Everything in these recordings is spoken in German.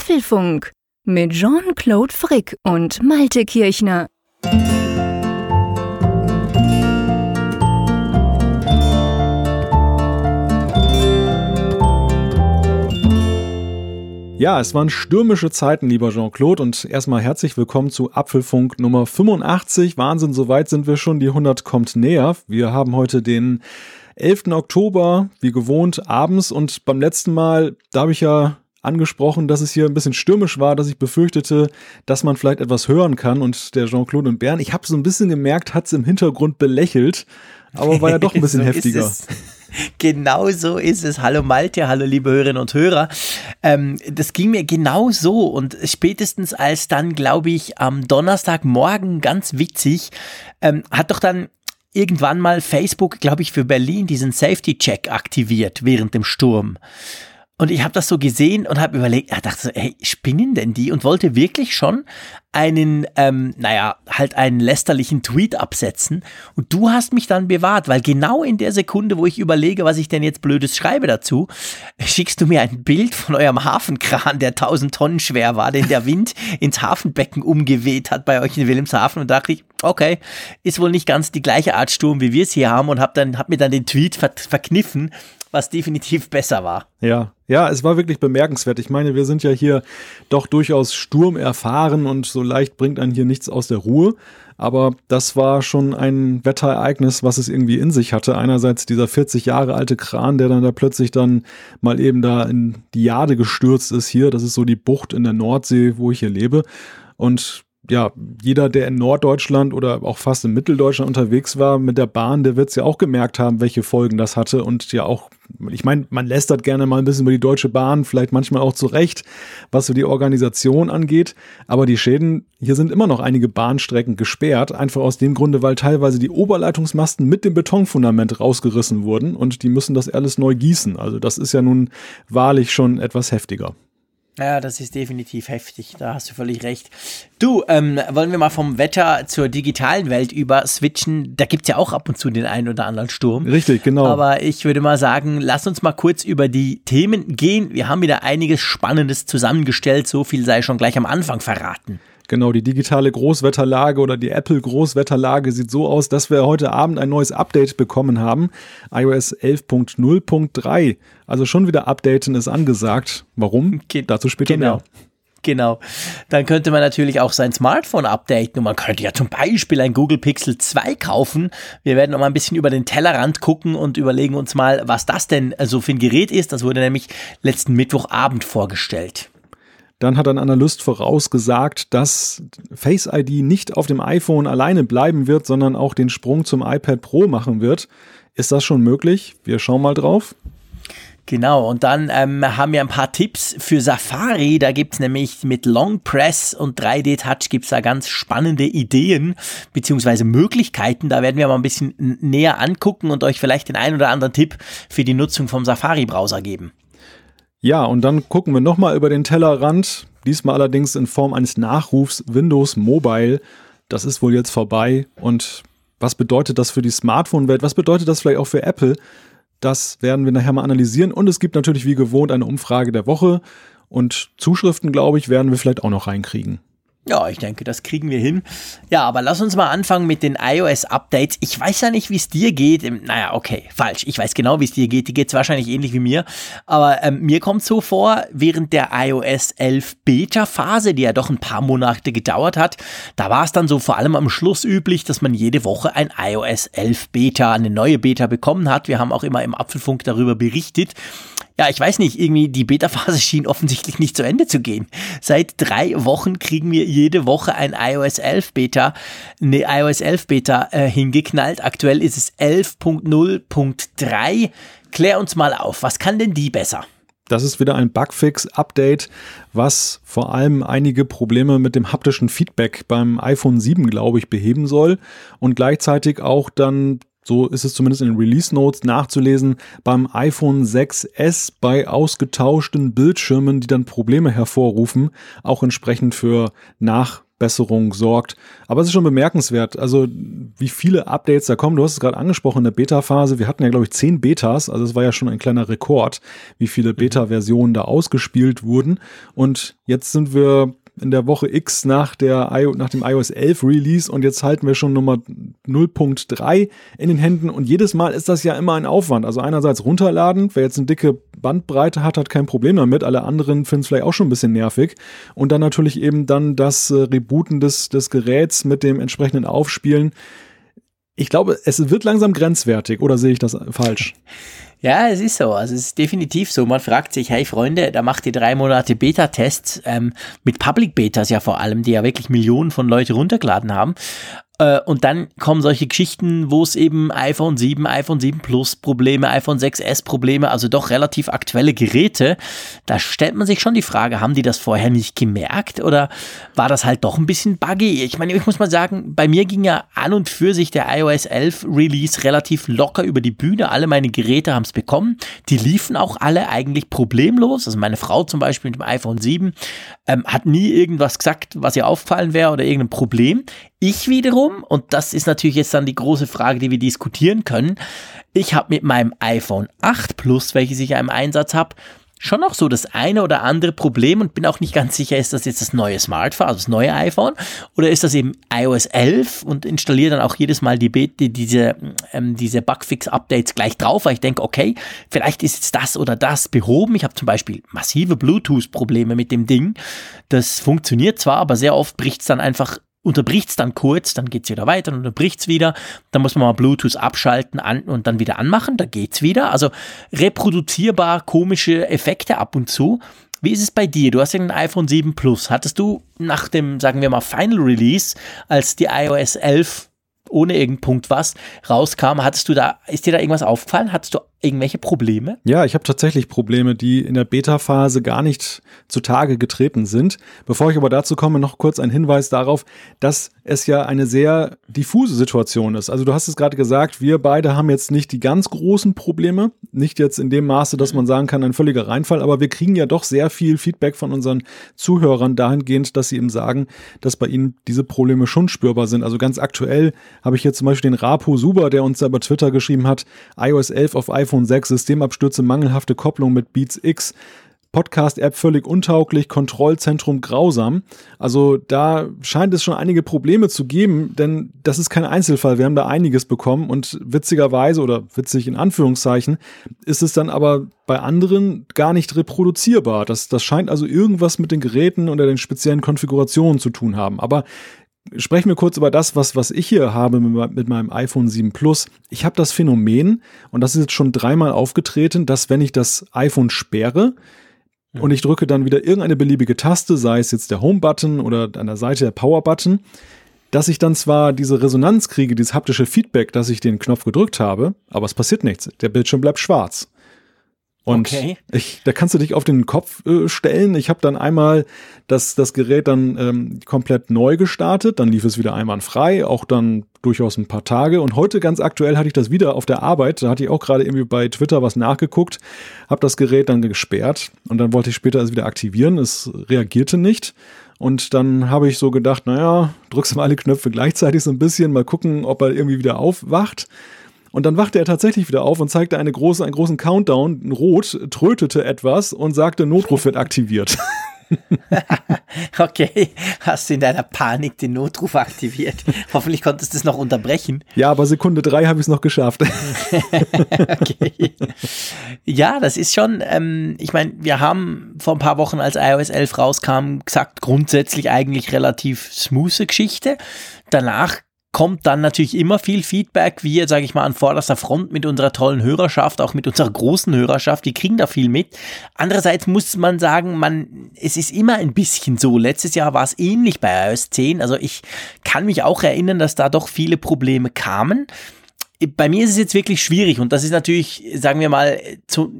Apfelfunk mit Jean-Claude Frick und Malte Kirchner. Ja, es waren stürmische Zeiten, lieber Jean-Claude, und erstmal herzlich willkommen zu Apfelfunk Nummer 85. Wahnsinn, soweit sind wir schon, die 100 kommt näher. Wir haben heute den 11. Oktober, wie gewohnt, abends und beim letzten Mal, da habe ich ja angesprochen, dass es hier ein bisschen stürmisch war, dass ich befürchtete, dass man vielleicht etwas hören kann und der Jean-Claude und Bern, ich habe so ein bisschen gemerkt, hat es im Hintergrund belächelt, aber war ja doch ein bisschen so heftiger. Genau so ist es. Hallo Malte, hallo liebe Hörerinnen und Hörer. Ähm, das ging mir genau so und spätestens als dann, glaube ich, am Donnerstagmorgen ganz witzig, ähm, hat doch dann irgendwann mal Facebook, glaube ich, für Berlin diesen Safety-Check aktiviert während dem Sturm. Und ich habe das so gesehen und habe überlegt, ich dachte so, hey, spinnen denn die? Und wollte wirklich schon einen, ähm, naja, halt einen lästerlichen Tweet absetzen. Und du hast mich dann bewahrt, weil genau in der Sekunde, wo ich überlege, was ich denn jetzt Blödes schreibe dazu, schickst du mir ein Bild von eurem Hafenkran, der 1000 Tonnen schwer war, den der Wind ins Hafenbecken umgeweht hat bei euch in Wilhelmshaven. Und dachte ich, okay, ist wohl nicht ganz die gleiche Art Sturm, wie wir es hier haben. Und habe hab mir dann den Tweet ver verkniffen was definitiv besser war. Ja, ja, es war wirklich bemerkenswert. Ich meine, wir sind ja hier doch durchaus sturmerfahren und so leicht bringt einen hier nichts aus der Ruhe. Aber das war schon ein Wetterereignis, was es irgendwie in sich hatte. Einerseits dieser 40 Jahre alte Kran, der dann da plötzlich dann mal eben da in die Jade gestürzt ist hier. Das ist so die Bucht in der Nordsee, wo ich hier lebe. Und ja, jeder, der in Norddeutschland oder auch fast in Mitteldeutschland unterwegs war mit der Bahn, der wird es ja auch gemerkt haben, welche Folgen das hatte und ja auch, ich meine, man lästert gerne mal ein bisschen über die Deutsche Bahn, vielleicht manchmal auch zu Recht, was so die Organisation angeht, aber die Schäden, hier sind immer noch einige Bahnstrecken gesperrt, einfach aus dem Grunde, weil teilweise die Oberleitungsmasten mit dem Betonfundament rausgerissen wurden und die müssen das alles neu gießen. Also das ist ja nun wahrlich schon etwas heftiger. Ja, das ist definitiv heftig. Da hast du völlig recht. Du, ähm, wollen wir mal vom Wetter zur digitalen Welt über switchen? Da gibt es ja auch ab und zu den einen oder anderen Sturm. Richtig, genau. Aber ich würde mal sagen, lass uns mal kurz über die Themen gehen. Wir haben wieder einiges Spannendes zusammengestellt. So viel sei schon gleich am Anfang verraten. Genau, die digitale Großwetterlage oder die Apple Großwetterlage sieht so aus, dass wir heute Abend ein neues Update bekommen haben. iOS 11.0.3. Also schon wieder updaten ist angesagt. Warum? Ge Dazu später genau. mehr. Genau. Dann könnte man natürlich auch sein Smartphone updaten und man könnte ja zum Beispiel ein Google Pixel 2 kaufen. Wir werden noch mal ein bisschen über den Tellerrand gucken und überlegen uns mal, was das denn so für ein Gerät ist. Das wurde nämlich letzten Mittwochabend vorgestellt. Dann hat ein Analyst vorausgesagt, dass Face ID nicht auf dem iPhone alleine bleiben wird, sondern auch den Sprung zum iPad Pro machen wird. Ist das schon möglich? Wir schauen mal drauf. Genau, und dann ähm, haben wir ein paar Tipps für Safari. Da gibt es nämlich mit Long Press und 3D-Touch gibt es da ganz spannende Ideen bzw. Möglichkeiten. Da werden wir mal ein bisschen näher angucken und euch vielleicht den einen oder anderen Tipp für die Nutzung vom Safari-Browser geben. Ja, und dann gucken wir nochmal über den Tellerrand, diesmal allerdings in Form eines Nachrufs Windows Mobile. Das ist wohl jetzt vorbei. Und was bedeutet das für die Smartphone-Welt? Was bedeutet das vielleicht auch für Apple? Das werden wir nachher mal analysieren. Und es gibt natürlich wie gewohnt eine Umfrage der Woche. Und Zuschriften, glaube ich, werden wir vielleicht auch noch reinkriegen. Ja, ich denke, das kriegen wir hin. Ja, aber lass uns mal anfangen mit den iOS-Updates. Ich weiß ja nicht, wie es dir geht. Ähm, naja, okay, falsch. Ich weiß genau, wie es dir geht. Die geht es wahrscheinlich ähnlich wie mir. Aber ähm, mir kommt so vor, während der iOS 11 Beta-Phase, die ja doch ein paar Monate gedauert hat, da war es dann so vor allem am Schluss üblich, dass man jede Woche ein iOS 11 Beta, eine neue Beta bekommen hat. Wir haben auch immer im Apfelfunk darüber berichtet ja, ich weiß nicht, irgendwie die Beta-Phase schien offensichtlich nicht zu Ende zu gehen. Seit drei Wochen kriegen wir jede Woche ein iOS 11 Beta, eine iOS 11 Beta äh, hingeknallt. Aktuell ist es 11.0.3. Klär uns mal auf, was kann denn die besser? Das ist wieder ein Bugfix-Update, was vor allem einige Probleme mit dem haptischen Feedback beim iPhone 7, glaube ich, beheben soll und gleichzeitig auch dann so ist es zumindest in den Release Notes nachzulesen, beim iPhone 6S bei ausgetauschten Bildschirmen, die dann Probleme hervorrufen, auch entsprechend für nach Besserung sorgt. Aber es ist schon bemerkenswert, also wie viele Updates da kommen. Du hast es gerade angesprochen in der Beta-Phase. Wir hatten ja, glaube ich, zehn Betas. Also es war ja schon ein kleiner Rekord, wie viele Beta-Versionen da ausgespielt wurden. Und jetzt sind wir in der Woche X nach, der, nach dem iOS 11 Release und jetzt halten wir schon Nummer 0.3 in den Händen und jedes Mal ist das ja immer ein Aufwand. Also einerseits runterladen, wer jetzt eine dicke Bandbreite hat, hat kein Problem damit. Alle anderen finden es vielleicht auch schon ein bisschen nervig. Und dann natürlich eben dann das äh, Rebooten des, des Geräts mit dem entsprechenden Aufspielen. Ich glaube, es wird langsam grenzwertig, oder sehe ich das falsch? Ja, es ist so. Also es ist definitiv so. Man fragt sich, hey Freunde, da macht ihr drei Monate Beta-Tests ähm, mit Public Betas ja vor allem, die ja wirklich Millionen von Leute runtergeladen haben. Äh, und dann kommen solche Geschichten, wo es eben iPhone 7, iPhone 7 Plus Probleme, iPhone 6S Probleme, also doch relativ aktuelle Geräte. Da stellt man sich schon die Frage, haben die das vorher nicht gemerkt oder war das halt doch ein bisschen buggy? Ich meine, ich muss mal sagen, bei mir ging ja an und für sich der iOS 11 Release relativ locker über die Bühne. Alle meine Geräte haben es bekommen. Die liefen auch alle eigentlich problemlos. Also meine Frau zum Beispiel mit dem iPhone 7 ähm, hat nie irgendwas gesagt, was ihr aufgefallen wäre oder irgendein Problem. Ich wiederum, und das ist natürlich jetzt dann die große Frage, die wir diskutieren können, ich habe mit meinem iPhone 8 Plus, welches ich ja im Einsatz habe, schon noch so das eine oder andere Problem und bin auch nicht ganz sicher, ist das jetzt das neue Smartphone, also das neue iPhone, oder ist das eben iOS 11 und installiere dann auch jedes Mal die, die diese, ähm, diese Bugfix-Updates gleich drauf, weil ich denke, okay, vielleicht ist jetzt das oder das behoben. Ich habe zum Beispiel massive Bluetooth-Probleme mit dem Ding. Das funktioniert zwar, aber sehr oft bricht es dann einfach unterbricht es dann kurz, dann geht es wieder weiter und unterbricht es wieder. Dann muss man mal Bluetooth abschalten an und dann wieder anmachen, da geht's wieder. Also reproduzierbar komische Effekte ab und zu. Wie ist es bei dir? Du hast ja ein iPhone 7 Plus. Hattest du nach dem, sagen wir mal, Final Release, als die iOS 11 ohne irgendeinen Punkt was rauskam, hattest du da, ist dir da irgendwas aufgefallen? Hattest du irgendwelche Probleme? Ja, ich habe tatsächlich Probleme, die in der Beta-Phase gar nicht zutage getreten sind. Bevor ich aber dazu komme, noch kurz ein Hinweis darauf, dass es ja eine sehr diffuse Situation ist. Also du hast es gerade gesagt, wir beide haben jetzt nicht die ganz großen Probleme, nicht jetzt in dem Maße, dass man sagen kann, ein völliger Reinfall, aber wir kriegen ja doch sehr viel Feedback von unseren Zuhörern dahingehend, dass sie eben sagen, dass bei ihnen diese Probleme schon spürbar sind. Also ganz aktuell habe ich hier zum Beispiel den Rapo Suber, der uns da über Twitter geschrieben hat, iOS 11 auf iPhone iPhone 6, Systemabstürze, mangelhafte Kopplung mit Beats X. Podcast-App völlig untauglich, Kontrollzentrum grausam. Also da scheint es schon einige Probleme zu geben, denn das ist kein Einzelfall. Wir haben da einiges bekommen und witzigerweise oder witzig in Anführungszeichen ist es dann aber bei anderen gar nicht reproduzierbar. Das, das scheint also irgendwas mit den Geräten oder den speziellen Konfigurationen zu tun haben. Aber sprechen wir kurz über das, was, was ich hier habe mit, mit meinem iPhone 7 Plus. Ich habe das Phänomen, und das ist jetzt schon dreimal aufgetreten, dass wenn ich das iPhone sperre, ja. und ich drücke dann wieder irgendeine beliebige Taste, sei es jetzt der Home-Button oder an der Seite der Power-Button, dass ich dann zwar diese Resonanz kriege, dieses haptische Feedback, dass ich den Knopf gedrückt habe, aber es passiert nichts. Der Bildschirm bleibt schwarz. Und okay. ich, da kannst du dich auf den Kopf äh, stellen. Ich habe dann einmal das, das Gerät dann ähm, komplett neu gestartet, dann lief es wieder einwandfrei, auch dann durchaus ein paar Tage. Und heute ganz aktuell hatte ich das wieder auf der Arbeit. Da hatte ich auch gerade irgendwie bei Twitter was nachgeguckt, habe das Gerät dann gesperrt und dann wollte ich später es wieder aktivieren. Es reagierte nicht. Und dann habe ich so gedacht, naja, drückst mal alle Knöpfe gleichzeitig so ein bisschen, mal gucken, ob er irgendwie wieder aufwacht. Und dann wachte er tatsächlich wieder auf und zeigte eine große, einen großen Countdown, rot, trötete etwas und sagte, Notruf wird aktiviert. okay, hast du in deiner Panik den Notruf aktiviert. Hoffentlich konntest du es noch unterbrechen. Ja, aber Sekunde drei habe ich es noch geschafft. okay. Ja, das ist schon, ähm, ich meine, wir haben vor ein paar Wochen, als iOS 11 rauskam, gesagt, grundsätzlich eigentlich relativ smooth Geschichte. Danach kommt dann natürlich immer viel Feedback. Wir, sage ich mal, an vorderster Front mit unserer tollen Hörerschaft, auch mit unserer großen Hörerschaft, die kriegen da viel mit. Andererseits muss man sagen, man, es ist immer ein bisschen so. Letztes Jahr war es ähnlich bei iOS 10. Also ich kann mich auch erinnern, dass da doch viele Probleme kamen bei mir ist es jetzt wirklich schwierig und das ist natürlich, sagen wir mal, zu,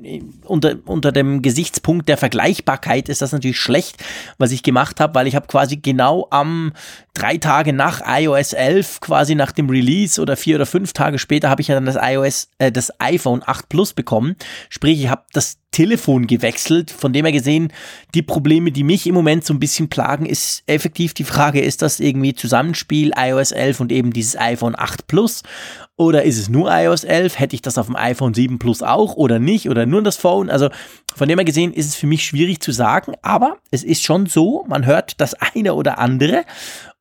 unter, unter dem Gesichtspunkt der Vergleichbarkeit ist das natürlich schlecht, was ich gemacht habe, weil ich habe quasi genau am drei Tage nach iOS 11, quasi nach dem Release oder vier oder fünf Tage später, habe ich ja dann das iOS, äh, das iPhone 8 Plus bekommen. Sprich, ich habe das Telefon gewechselt. Von dem her gesehen, die Probleme, die mich im Moment so ein bisschen plagen, ist effektiv die Frage, ist das irgendwie Zusammenspiel iOS 11 und eben dieses iPhone 8 Plus? Oder ist es nur iOS 11? Hätte ich das auf dem iPhone 7 Plus auch oder nicht? Oder nur das Phone? Also von dem her gesehen ist es für mich schwierig zu sagen, aber es ist schon so, man hört das eine oder andere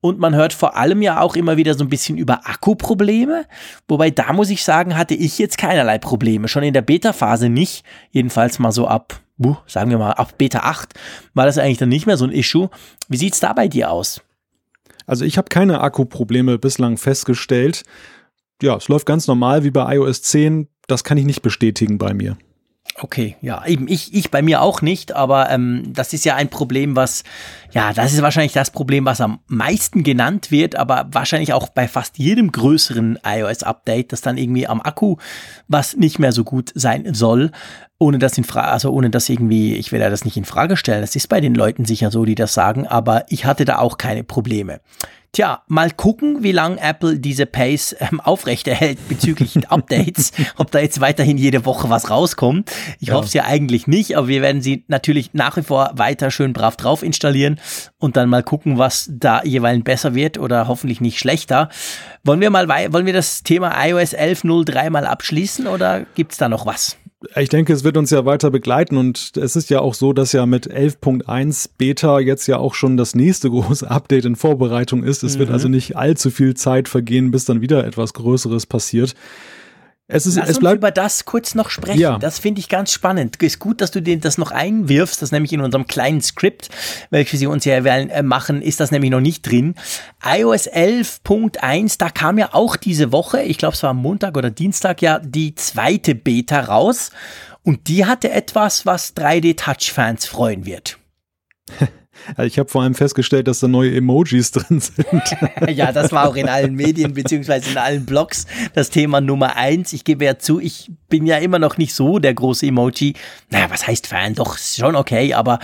und man hört vor allem ja auch immer wieder so ein bisschen über Akkuprobleme. Wobei da muss ich sagen, hatte ich jetzt keinerlei Probleme. Schon in der Beta-Phase nicht. Jedenfalls mal so ab, sagen wir mal, ab Beta 8 war das eigentlich dann nicht mehr so ein Issue. Wie sieht's da bei dir aus? Also ich habe keine Akkuprobleme bislang festgestellt ja, es läuft ganz normal wie bei iOS 10. Das kann ich nicht bestätigen bei mir. Okay, ja, eben ich, ich bei mir auch nicht, aber ähm, das ist ja ein Problem, was, ja, das ist wahrscheinlich das Problem, was am meisten genannt wird, aber wahrscheinlich auch bei fast jedem größeren iOS-Update, das dann irgendwie am Akku was nicht mehr so gut sein soll, ohne das in Frage, also ohne das irgendwie, ich will ja das nicht in Frage stellen, das ist bei den Leuten sicher so, die das sagen, aber ich hatte da auch keine Probleme. Tja, mal gucken, wie lange Apple diese Pace ähm, aufrechterhält bezüglich Updates, ob da jetzt weiterhin jede Woche was rauskommt. Ich ja. hoffe es ja eigentlich nicht, aber wir werden sie natürlich nach wie vor weiter schön brav drauf installieren und dann mal gucken, was da jeweils besser wird oder hoffentlich nicht schlechter. Wollen wir mal, wollen wir das Thema iOS 11.03 mal abschließen oder gibt's da noch was? Ich denke, es wird uns ja weiter begleiten und es ist ja auch so, dass ja mit 11.1 Beta jetzt ja auch schon das nächste große Update in Vorbereitung ist. Es mhm. wird also nicht allzu viel Zeit vergehen, bis dann wieder etwas Größeres passiert. Es ist, Lass es bleibt, uns über das kurz noch sprechen. Ja. Das finde ich ganz spannend. Ist gut, dass du den, das noch einwirfst. Das nämlich in unserem kleinen Skript, welches wir uns ja äh, machen, ist das nämlich noch nicht drin. iOS 11.1, da kam ja auch diese Woche, ich glaube es war am Montag oder Dienstag ja, die zweite Beta raus. Und die hatte etwas, was 3D-Touch-Fans freuen wird. Also ich habe vor allem festgestellt, dass da neue Emojis drin sind. ja, das war auch in allen Medien beziehungsweise in allen Blogs das Thema Nummer eins. Ich gebe ja zu, ich bin ja immer noch nicht so der große Emoji. Naja, was heißt Fan? Doch, schon okay, aber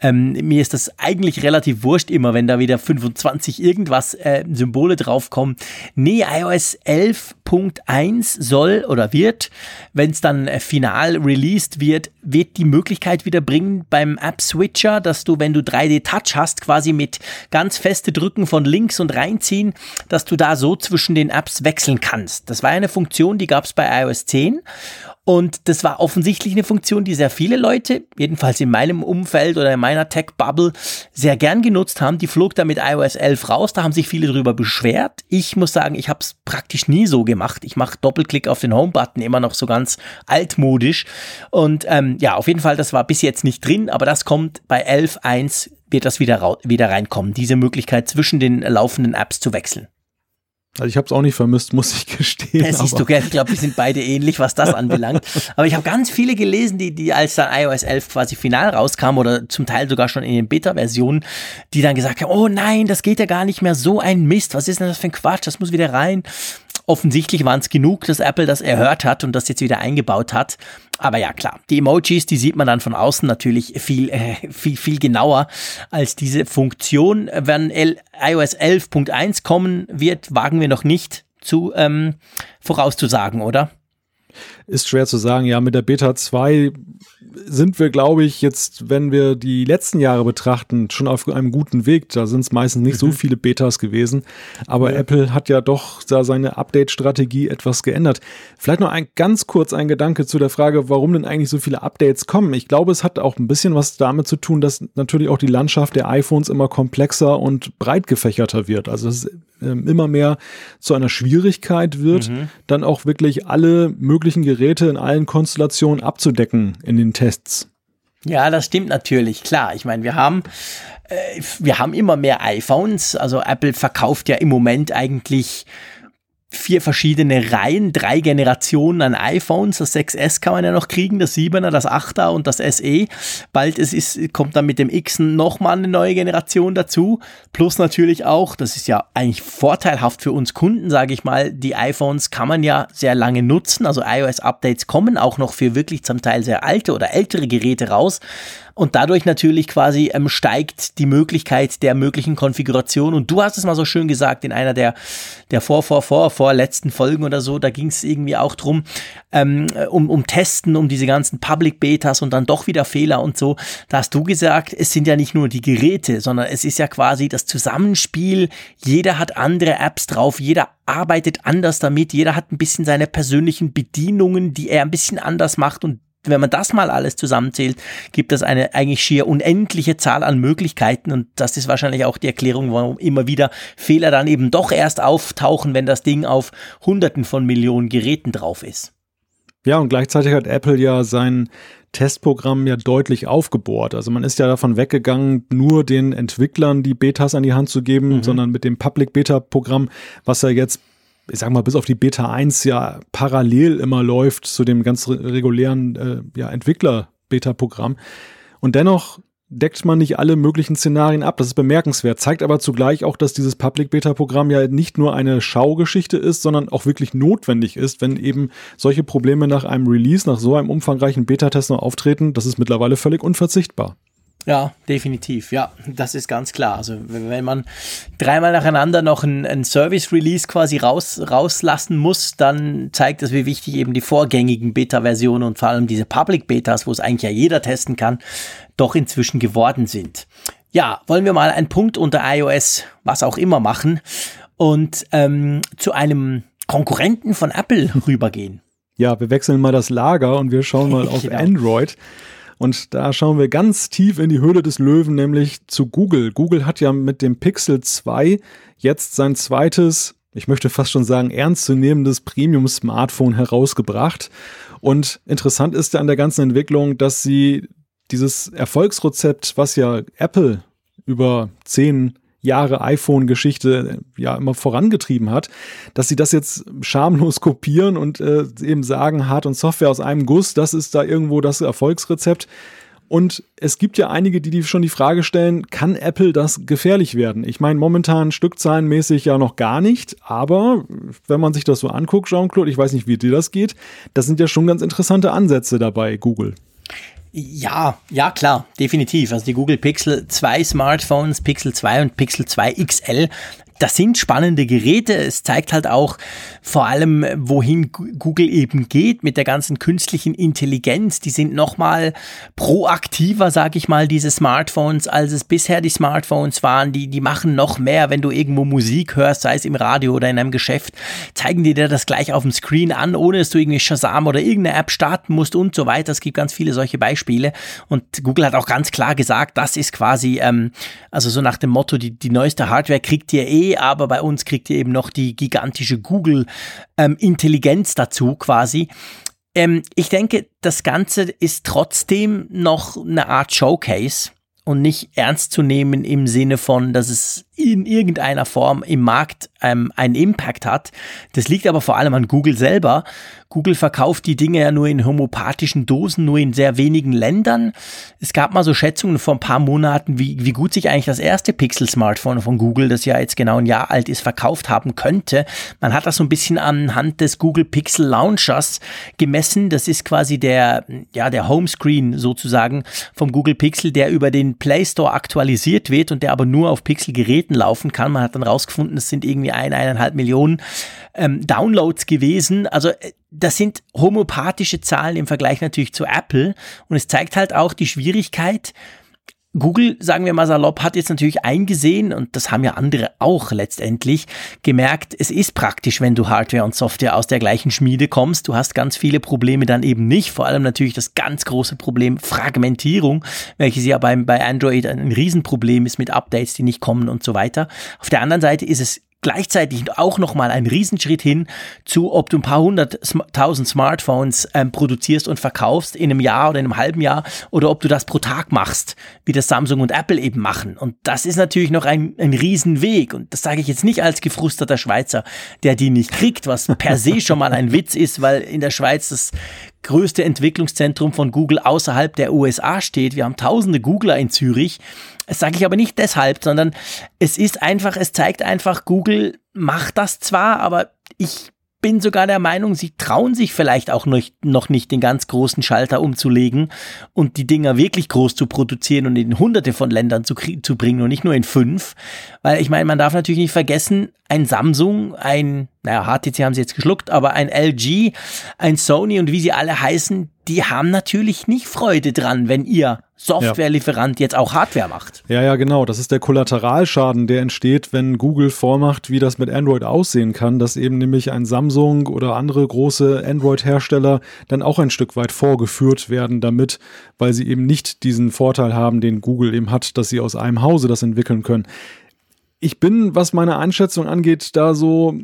ähm, mir ist das eigentlich relativ wurscht immer, wenn da wieder 25 irgendwas äh, Symbole draufkommen. Nee, iOS 11.1 soll oder wird, wenn es dann äh, final released wird, wird die Möglichkeit wieder bringen beim App Switcher, dass du, wenn du 3D Touch hast, quasi mit ganz feste Drücken von links und reinziehen, dass du da so zwischen den Apps wechseln kannst. Das war eine Funktion, die gab es bei iOS 10 und das war offensichtlich eine Funktion, die sehr viele Leute, jedenfalls in meinem Umfeld oder in meiner Tech-Bubble, sehr gern genutzt haben. Die flog da mit iOS 11 raus, da haben sich viele drüber beschwert. Ich muss sagen, ich habe es praktisch nie so gemacht. Ich mache Doppelklick auf den Home-Button immer noch so ganz altmodisch. Und ähm, ja, auf jeden Fall, das war bis jetzt nicht drin, aber das kommt bei 11.1 wird das wieder, wieder reinkommen, diese Möglichkeit zwischen den laufenden Apps zu wechseln. Also ich habe es auch nicht vermisst, muss ich gestehen. Das siehst du, gell? ich glaube, wir sind beide ähnlich, was das anbelangt. aber ich habe ganz viele gelesen, die, die als dann iOS 11 quasi final rauskam oder zum Teil sogar schon in den Beta-Versionen, die dann gesagt haben, oh nein, das geht ja gar nicht mehr, so ein Mist, was ist denn das für ein Quatsch, das muss wieder rein. Offensichtlich waren es genug, dass Apple das erhört hat und das jetzt wieder eingebaut hat. Aber ja, klar, die Emojis, die sieht man dann von außen natürlich viel, äh, viel, viel genauer als diese Funktion. Wenn L iOS 11.1 kommen wird, wagen wir noch nicht zu ähm, vorauszusagen, oder? Ist schwer zu sagen. Ja, mit der Beta 2 sind wir, glaube ich, jetzt, wenn wir die letzten Jahre betrachten, schon auf einem guten Weg. Da sind es meistens nicht mhm. so viele Betas gewesen. Aber ja. Apple hat ja doch da seine Update-Strategie etwas geändert. Vielleicht noch ein ganz kurz ein Gedanke zu der Frage, warum denn eigentlich so viele Updates kommen. Ich glaube, es hat auch ein bisschen was damit zu tun, dass natürlich auch die Landschaft der iPhones immer komplexer und breit gefächerter wird. Also es ähm, immer mehr zu einer Schwierigkeit wird, mhm. dann auch wirklich alle möglichen Geräte in allen Konstellationen abzudecken in den Tests. Ja, das stimmt natürlich, klar. Ich meine, wir haben, äh, wir haben immer mehr iPhones. Also Apple verkauft ja im Moment eigentlich vier verschiedene Reihen, drei Generationen an iPhones. Das 6S kann man ja noch kriegen, das 7er, das 8er und das SE. Bald es ist, kommt dann mit dem X nochmal eine neue Generation dazu. Plus natürlich auch, das ist ja eigentlich vorteilhaft für uns Kunden, sage ich mal, die iPhones kann man ja sehr lange nutzen. Also iOS-Updates kommen auch noch für wirklich zum Teil sehr alte oder ältere Geräte raus. Und dadurch natürlich quasi ähm, steigt die Möglichkeit der möglichen Konfiguration. Und du hast es mal so schön gesagt in einer der, der vor, vor, vor, vor letzten Folgen oder so, da ging es irgendwie auch drum, ähm, um, um Testen, um diese ganzen Public Betas und dann doch wieder Fehler und so. Da hast du gesagt, es sind ja nicht nur die Geräte, sondern es ist ja quasi das Zusammenspiel. Jeder hat andere Apps drauf, jeder arbeitet anders damit, jeder hat ein bisschen seine persönlichen Bedienungen, die er ein bisschen anders macht und wenn man das mal alles zusammenzählt, gibt es eine eigentlich schier unendliche Zahl an Möglichkeiten und das ist wahrscheinlich auch die Erklärung, warum immer wieder Fehler dann eben doch erst auftauchen, wenn das Ding auf Hunderten von Millionen Geräten drauf ist. Ja, und gleichzeitig hat Apple ja sein Testprogramm ja deutlich aufgebohrt. Also man ist ja davon weggegangen, nur den Entwicklern die Betas an die Hand zu geben, mhm. sondern mit dem Public Beta Programm, was ja jetzt ich sag mal, bis auf die Beta 1 ja parallel immer läuft zu dem ganz regulären äh, ja, Entwickler-Beta-Programm. Und dennoch deckt man nicht alle möglichen Szenarien ab. Das ist bemerkenswert, zeigt aber zugleich auch, dass dieses Public Beta Programm ja nicht nur eine Schaugeschichte ist, sondern auch wirklich notwendig ist, wenn eben solche Probleme nach einem Release, nach so einem umfangreichen Beta-Test noch auftreten. Das ist mittlerweile völlig unverzichtbar. Ja, definitiv. Ja, das ist ganz klar. Also wenn man dreimal nacheinander noch ein, ein Service-Release quasi raus, rauslassen muss, dann zeigt das, wie wichtig eben die vorgängigen Beta-Versionen und vor allem diese Public-Betas, wo es eigentlich ja jeder testen kann, doch inzwischen geworden sind. Ja, wollen wir mal einen Punkt unter iOS, was auch immer machen und ähm, zu einem Konkurrenten von Apple rübergehen. Ja, wir wechseln mal das Lager und wir schauen mal auf genau. Android. Und da schauen wir ganz tief in die Höhle des Löwen, nämlich zu Google. Google hat ja mit dem Pixel 2 jetzt sein zweites, ich möchte fast schon sagen, ernstzunehmendes Premium-Smartphone herausgebracht. Und interessant ist ja an der ganzen Entwicklung, dass sie dieses Erfolgsrezept, was ja Apple über zehn Jahre iPhone-Geschichte ja immer vorangetrieben hat, dass sie das jetzt schamlos kopieren und äh, eben sagen, Hard- und Software aus einem Guss, das ist da irgendwo das Erfolgsrezept. Und es gibt ja einige, die, die schon die Frage stellen, kann Apple das gefährlich werden? Ich meine, momentan stückzahlenmäßig ja noch gar nicht, aber wenn man sich das so anguckt, Jean-Claude, ich weiß nicht, wie dir das geht, das sind ja schon ganz interessante Ansätze dabei, Google. Ja, ja klar, definitiv. Also die Google Pixel 2 Smartphones, Pixel 2 und Pixel 2 XL das sind spannende Geräte. Es zeigt halt auch vor allem, wohin Google eben geht mit der ganzen künstlichen Intelligenz. Die sind nochmal proaktiver, sag ich mal, diese Smartphones, als es bisher die Smartphones waren. Die, die machen noch mehr, wenn du irgendwo Musik hörst, sei es im Radio oder in einem Geschäft, zeigen die dir das gleich auf dem Screen an, ohne dass du irgendwie Shazam oder irgendeine App starten musst und so weiter. Es gibt ganz viele solche Beispiele. Und Google hat auch ganz klar gesagt, das ist quasi, ähm, also so nach dem Motto, die, die neueste Hardware kriegt ihr eh aber bei uns kriegt ihr eben noch die gigantische Google-Intelligenz ähm, dazu quasi. Ähm, ich denke, das Ganze ist trotzdem noch eine Art Showcase und nicht ernst zu nehmen im Sinne von, dass es in irgendeiner Form im Markt ähm, einen Impact hat. Das liegt aber vor allem an Google selber. Google verkauft die Dinge ja nur in homöopathischen Dosen, nur in sehr wenigen Ländern. Es gab mal so Schätzungen vor ein paar Monaten, wie, wie gut sich eigentlich das erste Pixel-Smartphone von Google, das ja jetzt genau ein Jahr alt ist, verkauft haben könnte. Man hat das so ein bisschen anhand des Google Pixel Launchers gemessen. Das ist quasi der, ja, der Homescreen sozusagen vom Google Pixel, der über den Play Store aktualisiert wird und der aber nur auf Pixel-Geräten laufen kann. Man hat dann rausgefunden, es sind irgendwie ein, eineinhalb Millionen ähm, Downloads gewesen. Also äh, das sind homöopathische Zahlen im Vergleich natürlich zu Apple. Und es zeigt halt auch die Schwierigkeit, Google, sagen wir mal salopp, hat jetzt natürlich eingesehen, und das haben ja andere auch letztendlich, gemerkt, es ist praktisch, wenn du Hardware und Software aus der gleichen Schmiede kommst. Du hast ganz viele Probleme dann eben nicht. Vor allem natürlich das ganz große Problem Fragmentierung, welches ja beim, bei Android ein Riesenproblem ist mit Updates, die nicht kommen und so weiter. Auf der anderen Seite ist es gleichzeitig auch nochmal ein Riesenschritt hin zu, ob du ein paar hunderttausend Smartphones ähm, produzierst und verkaufst in einem Jahr oder in einem halben Jahr oder ob du das pro Tag machst, wie das Samsung und Apple eben machen. Und das ist natürlich noch ein, ein Riesenweg. Und das sage ich jetzt nicht als gefrusterter Schweizer, der die nicht kriegt, was per se schon mal ein Witz ist, weil in der Schweiz das größte Entwicklungszentrum von Google außerhalb der USA steht. Wir haben tausende Googler in Zürich das sage ich aber nicht deshalb, sondern es ist einfach, es zeigt einfach, Google macht das zwar, aber ich bin sogar der Meinung, sie trauen sich vielleicht auch noch nicht den ganz großen Schalter umzulegen und die Dinger wirklich groß zu produzieren und in hunderte von Ländern zu, zu bringen und nicht nur in fünf. Weil ich meine, man darf natürlich nicht vergessen, ein Samsung, ein, naja, HTC haben sie jetzt geschluckt, aber ein LG, ein Sony und wie sie alle heißen, die haben natürlich nicht Freude dran, wenn ihr Softwarelieferant ja. jetzt auch Hardware macht. Ja, ja, genau. Das ist der Kollateralschaden, der entsteht, wenn Google vormacht, wie das mit Android aussehen kann, dass eben nämlich ein Samsung oder andere große Android-Hersteller dann auch ein Stück weit vorgeführt werden damit, weil sie eben nicht diesen Vorteil haben, den Google eben hat, dass sie aus einem Hause das entwickeln können. Ich bin, was meine Einschätzung angeht, da so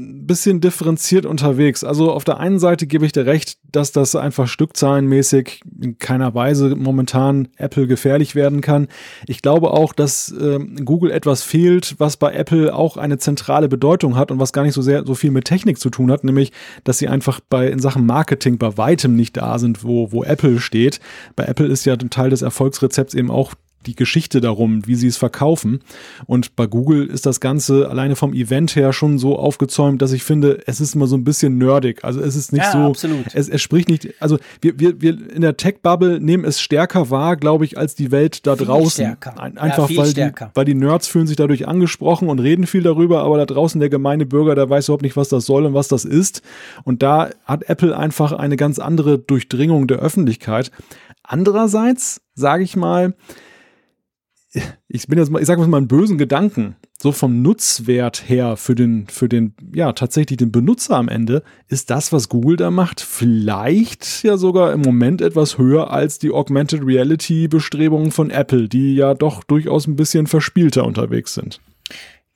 ein bisschen differenziert unterwegs. Also auf der einen Seite gebe ich dir recht, dass das einfach stückzahlenmäßig in keiner Weise momentan Apple gefährlich werden kann. Ich glaube auch, dass äh, Google etwas fehlt, was bei Apple auch eine zentrale Bedeutung hat und was gar nicht so sehr so viel mit Technik zu tun hat, nämlich, dass sie einfach bei in Sachen Marketing bei weitem nicht da sind, wo, wo Apple steht. Bei Apple ist ja ein Teil des Erfolgsrezepts eben auch die Geschichte darum, wie sie es verkaufen. Und bei Google ist das Ganze alleine vom Event her schon so aufgezäumt, dass ich finde, es ist immer so ein bisschen nerdig. Also es ist nicht ja, so, absolut. Es, es spricht nicht, also wir, wir, wir in der Tech-Bubble nehmen es stärker wahr, glaube ich, als die Welt da viel draußen. Stärker. Ein, einfach ja, weil, die, weil die Nerds fühlen sich dadurch angesprochen und reden viel darüber, aber da draußen der gemeine Bürger, der weiß überhaupt nicht, was das soll und was das ist. Und da hat Apple einfach eine ganz andere Durchdringung der Öffentlichkeit. Andererseits, sage ich mal, ich bin jetzt mal, ich sage mal einen bösen Gedanken, so vom Nutzwert her für den, für den, ja, tatsächlich den Benutzer am Ende, ist das, was Google da macht, vielleicht ja sogar im Moment etwas höher als die Augmented Reality Bestrebungen von Apple, die ja doch durchaus ein bisschen verspielter unterwegs sind.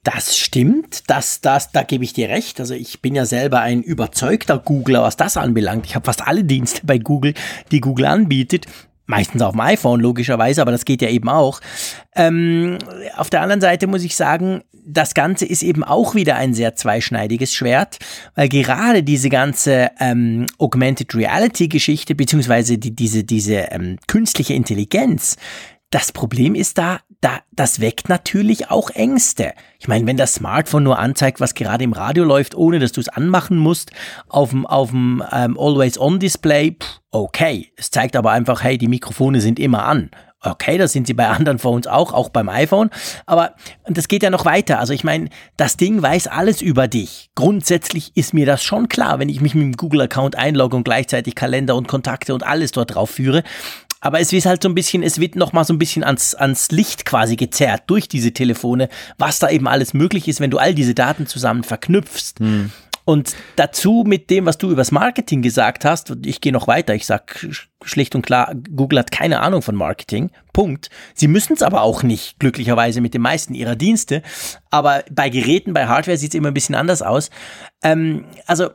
Das stimmt, das, das, da gebe ich dir recht. Also ich bin ja selber ein überzeugter Googler, was das anbelangt. Ich habe fast alle Dienste bei Google, die Google anbietet meistens auf dem iPhone logischerweise, aber das geht ja eben auch. Ähm, auf der anderen Seite muss ich sagen, das Ganze ist eben auch wieder ein sehr zweischneidiges Schwert, weil gerade diese ganze ähm, Augmented Reality Geschichte beziehungsweise die, diese diese ähm, künstliche Intelligenz, das Problem ist da, da, das weckt natürlich auch Ängste. Ich meine, wenn das Smartphone nur anzeigt, was gerade im Radio läuft, ohne dass du es anmachen musst, auf dem, auf dem ähm, Always-On-Display, okay. Es zeigt aber einfach, hey, die Mikrofone sind immer an. Okay, das sind sie bei anderen Phones auch, auch beim iPhone. Aber das geht ja noch weiter. Also ich meine, das Ding weiß alles über dich. Grundsätzlich ist mir das schon klar, wenn ich mich mit dem Google-Account einlogge und gleichzeitig Kalender und Kontakte und alles dort drauf führe. Aber es wird halt so ein bisschen, es wird nochmal so ein bisschen ans, ans Licht quasi gezerrt durch diese Telefone, was da eben alles möglich ist, wenn du all diese Daten zusammen verknüpfst. Hm. Und dazu mit dem, was du übers Marketing gesagt hast, und ich gehe noch weiter, ich sag schlicht und klar, Google hat keine Ahnung von Marketing. Punkt. Sie müssen es aber auch nicht, glücklicherweise mit den meisten ihrer Dienste. Aber bei Geräten, bei Hardware sieht es immer ein bisschen anders aus. Ähm, also,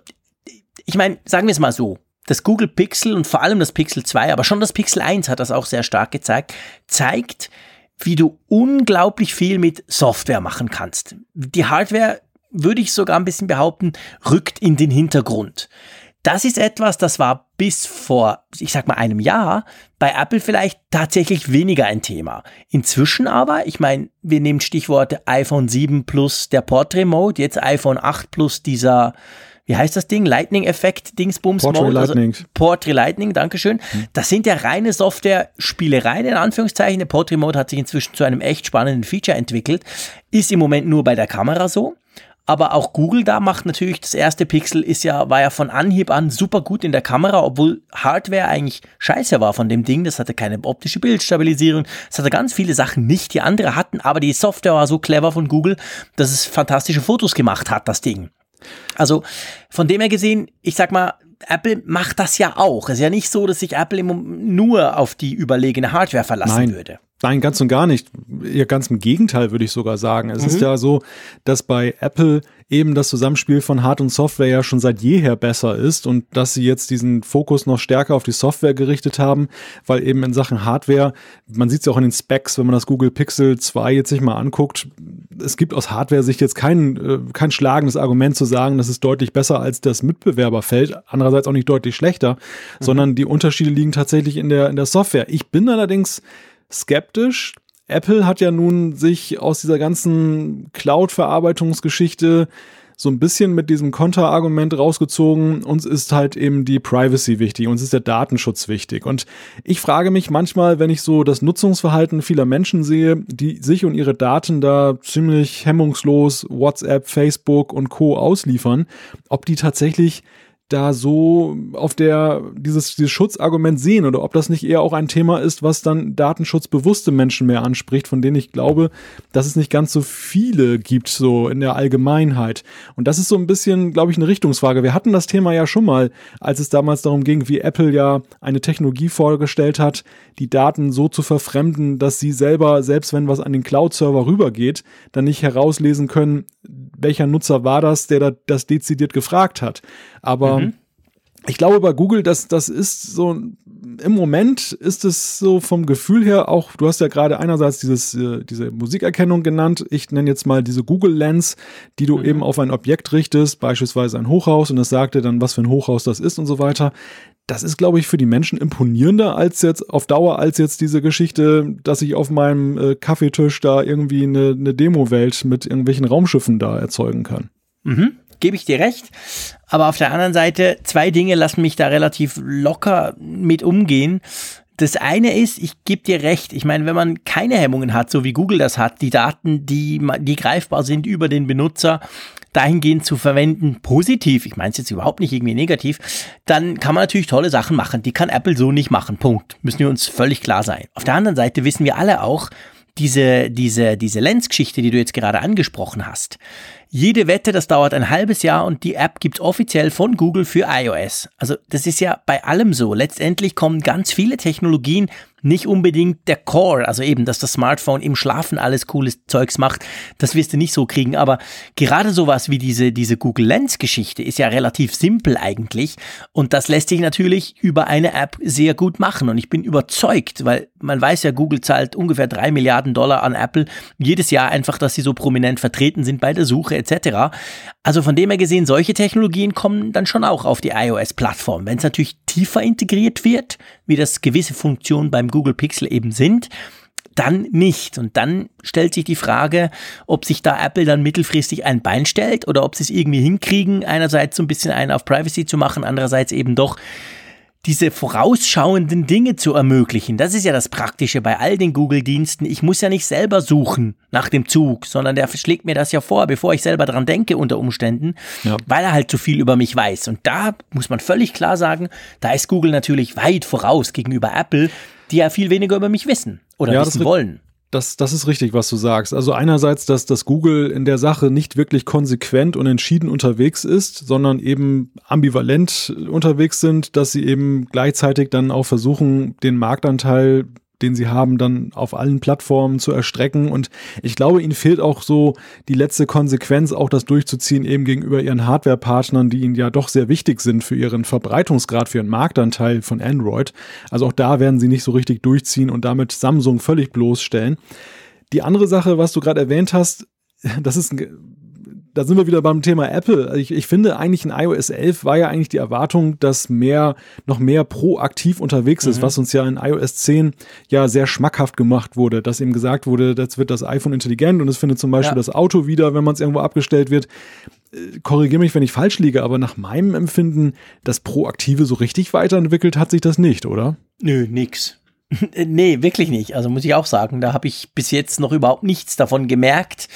ich meine, sagen wir es mal so das Google Pixel und vor allem das Pixel 2, aber schon das Pixel 1 hat das auch sehr stark gezeigt, zeigt, wie du unglaublich viel mit Software machen kannst. Die Hardware, würde ich sogar ein bisschen behaupten, rückt in den Hintergrund. Das ist etwas, das war bis vor, ich sag mal, einem Jahr bei Apple vielleicht tatsächlich weniger ein Thema. Inzwischen aber, ich meine, wir nehmen Stichworte iPhone 7 plus der Portrait Mode, jetzt iPhone 8 plus dieser wie heißt das Ding? Lightning-Effekt, Dingsbums. Portrait Mode, also Lightning. Portrait Lightning, Dankeschön. Hm. Das sind ja reine Software-Spielereien, in Anführungszeichen. Der Portrait Mode hat sich inzwischen zu einem echt spannenden Feature entwickelt. Ist im Moment nur bei der Kamera so. Aber auch Google da macht natürlich das erste Pixel ist ja, war ja von Anhieb an super gut in der Kamera, obwohl Hardware eigentlich scheiße war von dem Ding. Das hatte keine optische Bildstabilisierung. Es hatte ganz viele Sachen nicht, die andere hatten, aber die Software war so clever von Google, dass es fantastische Fotos gemacht hat, das Ding. Also von dem her gesehen, ich sag mal, Apple macht das ja auch. Es ist ja nicht so, dass sich Apple nur auf die überlegene Hardware verlassen Nein. würde. Nein, ganz und gar nicht. Ja, ganz im Gegenteil würde ich sogar sagen. Es mhm. ist ja so, dass bei Apple eben das Zusammenspiel von Hard- und Software ja schon seit jeher besser ist und dass sie jetzt diesen Fokus noch stärker auf die Software gerichtet haben, weil eben in Sachen Hardware, man sieht es ja auch in den Specs, wenn man das Google Pixel 2 jetzt sich mal anguckt, es gibt aus Hardware-Sicht jetzt kein, äh, kein schlagendes Argument zu sagen, das ist deutlich besser als das Mitbewerberfeld, andererseits auch nicht deutlich schlechter, mhm. sondern die Unterschiede liegen tatsächlich in der, in der Software. Ich bin allerdings skeptisch. Apple hat ja nun sich aus dieser ganzen Cloud-Verarbeitungsgeschichte so ein bisschen mit diesem Konterargument rausgezogen, uns ist halt eben die Privacy wichtig, uns ist der Datenschutz wichtig. Und ich frage mich manchmal, wenn ich so das Nutzungsverhalten vieler Menschen sehe, die sich und ihre Daten da ziemlich hemmungslos WhatsApp, Facebook und Co ausliefern, ob die tatsächlich da so auf der dieses, dieses Schutzargument sehen oder ob das nicht eher auch ein Thema ist, was dann datenschutzbewusste Menschen mehr anspricht, von denen ich glaube, dass es nicht ganz so viele gibt, so in der Allgemeinheit. Und das ist so ein bisschen, glaube ich, eine Richtungsfrage. Wir hatten das Thema ja schon mal, als es damals darum ging, wie Apple ja eine Technologie vorgestellt hat, die Daten so zu verfremden, dass sie selber, selbst wenn was an den Cloud-Server rübergeht, dann nicht herauslesen können, welcher Nutzer war das, der da das dezidiert gefragt hat. Aber mhm. ich glaube bei Google, dass das ist so im Moment ist es so vom Gefühl her auch, du hast ja gerade einerseits dieses, äh, diese Musikerkennung genannt. Ich nenne jetzt mal diese Google Lens, die du mhm. eben auf ein Objekt richtest, beispielsweise ein Hochhaus und es sagt dir dann, was für ein Hochhaus das ist und so weiter das ist, glaube ich, für die Menschen imponierender als jetzt auf Dauer als jetzt diese Geschichte, dass ich auf meinem äh, Kaffeetisch da irgendwie eine, eine Demo-Welt mit irgendwelchen Raumschiffen da erzeugen kann. Mhm gebe ich dir recht. Aber auf der anderen Seite, zwei Dinge lassen mich da relativ locker mit umgehen. Das eine ist, ich gebe dir recht. Ich meine, wenn man keine Hemmungen hat, so wie Google das hat, die Daten, die, die greifbar sind über den Benutzer, dahingehend zu verwenden, positiv, ich meine es jetzt überhaupt nicht irgendwie negativ, dann kann man natürlich tolle Sachen machen. Die kann Apple so nicht machen. Punkt. Müssen wir uns völlig klar sein. Auf der anderen Seite wissen wir alle auch, diese, diese, diese Lens-Geschichte, die du jetzt gerade angesprochen hast, jede Wette, das dauert ein halbes Jahr und die App gibt offiziell von Google für iOS. Also das ist ja bei allem so. Letztendlich kommen ganz viele Technologien nicht unbedingt der Core, also eben, dass das Smartphone im Schlafen alles cooles Zeugs macht, das wirst du nicht so kriegen, aber gerade sowas wie diese, diese Google Lens Geschichte ist ja relativ simpel eigentlich und das lässt sich natürlich über eine App sehr gut machen und ich bin überzeugt, weil man weiß ja, Google zahlt ungefähr drei Milliarden Dollar an Apple jedes Jahr einfach, dass sie so prominent vertreten sind bei der Suche etc. Also von dem her gesehen, solche Technologien kommen dann schon auch auf die iOS-Plattform. Wenn es natürlich tiefer integriert wird, wie das gewisse Funktionen beim Google Pixel eben sind, dann nicht. Und dann stellt sich die Frage, ob sich da Apple dann mittelfristig ein Bein stellt oder ob sie es irgendwie hinkriegen, einerseits so ein bisschen einen auf Privacy zu machen, andererseits eben doch diese vorausschauenden Dinge zu ermöglichen. Das ist ja das Praktische bei all den Google-Diensten. Ich muss ja nicht selber suchen nach dem Zug, sondern der schlägt mir das ja vor, bevor ich selber dran denke unter Umständen, ja. weil er halt zu viel über mich weiß. Und da muss man völlig klar sagen, da ist Google natürlich weit voraus gegenüber Apple, die ja viel weniger über mich wissen oder ja, wissen wollen. Das, das ist richtig, was du sagst. Also einerseits, dass das Google in der Sache nicht wirklich konsequent und entschieden unterwegs ist, sondern eben ambivalent unterwegs sind, dass sie eben gleichzeitig dann auch versuchen, den Marktanteil den sie haben, dann auf allen Plattformen zu erstrecken. Und ich glaube, ihnen fehlt auch so die letzte Konsequenz, auch das durchzuziehen, eben gegenüber ihren Hardware-Partnern, die ihnen ja doch sehr wichtig sind für ihren Verbreitungsgrad, für ihren Marktanteil von Android. Also auch da werden sie nicht so richtig durchziehen und damit Samsung völlig bloßstellen. Die andere Sache, was du gerade erwähnt hast, das ist ein da sind wir wieder beim Thema Apple. Also ich, ich finde eigentlich in iOS 11 war ja eigentlich die Erwartung, dass mehr, noch mehr proaktiv unterwegs ist, mhm. was uns ja in iOS 10 ja sehr schmackhaft gemacht wurde, dass eben gesagt wurde, jetzt wird das iPhone intelligent und es findet zum Beispiel ja. das Auto wieder, wenn man es irgendwo abgestellt wird. Äh, Korrigiere mich, wenn ich falsch liege, aber nach meinem Empfinden, das Proaktive so richtig weiterentwickelt hat sich das nicht, oder? Nö, nix. nee, wirklich nicht. Also muss ich auch sagen, da habe ich bis jetzt noch überhaupt nichts davon gemerkt.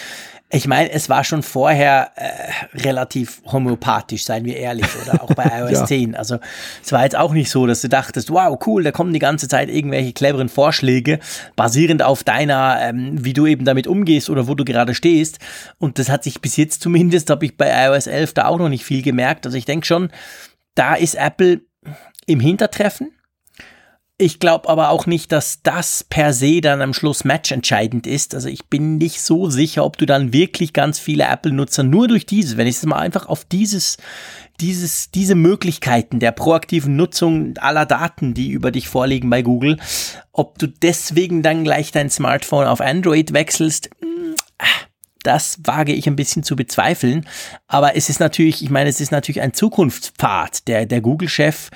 Ich meine, es war schon vorher äh, relativ homöopathisch, seien wir ehrlich, oder auch bei iOS ja. 10. Also es war jetzt auch nicht so, dass du dachtest, wow, cool, da kommen die ganze Zeit irgendwelche cleveren Vorschläge, basierend auf deiner, ähm, wie du eben damit umgehst oder wo du gerade stehst. Und das hat sich bis jetzt zumindest, habe ich bei iOS 11 da auch noch nicht viel gemerkt. Also ich denke schon, da ist Apple im Hintertreffen. Ich glaube aber auch nicht, dass das per se dann am Schluss matchentscheidend ist. Also ich bin nicht so sicher, ob du dann wirklich ganz viele Apple-Nutzer nur durch dieses, wenn ich es mal einfach auf dieses, dieses, diese Möglichkeiten der proaktiven Nutzung aller Daten, die über dich vorliegen bei Google, ob du deswegen dann gleich dein Smartphone auf Android wechselst, hm, das wage ich ein bisschen zu bezweifeln. Aber es ist natürlich, ich meine, es ist natürlich ein Zukunftspfad. Der, der Google-Chef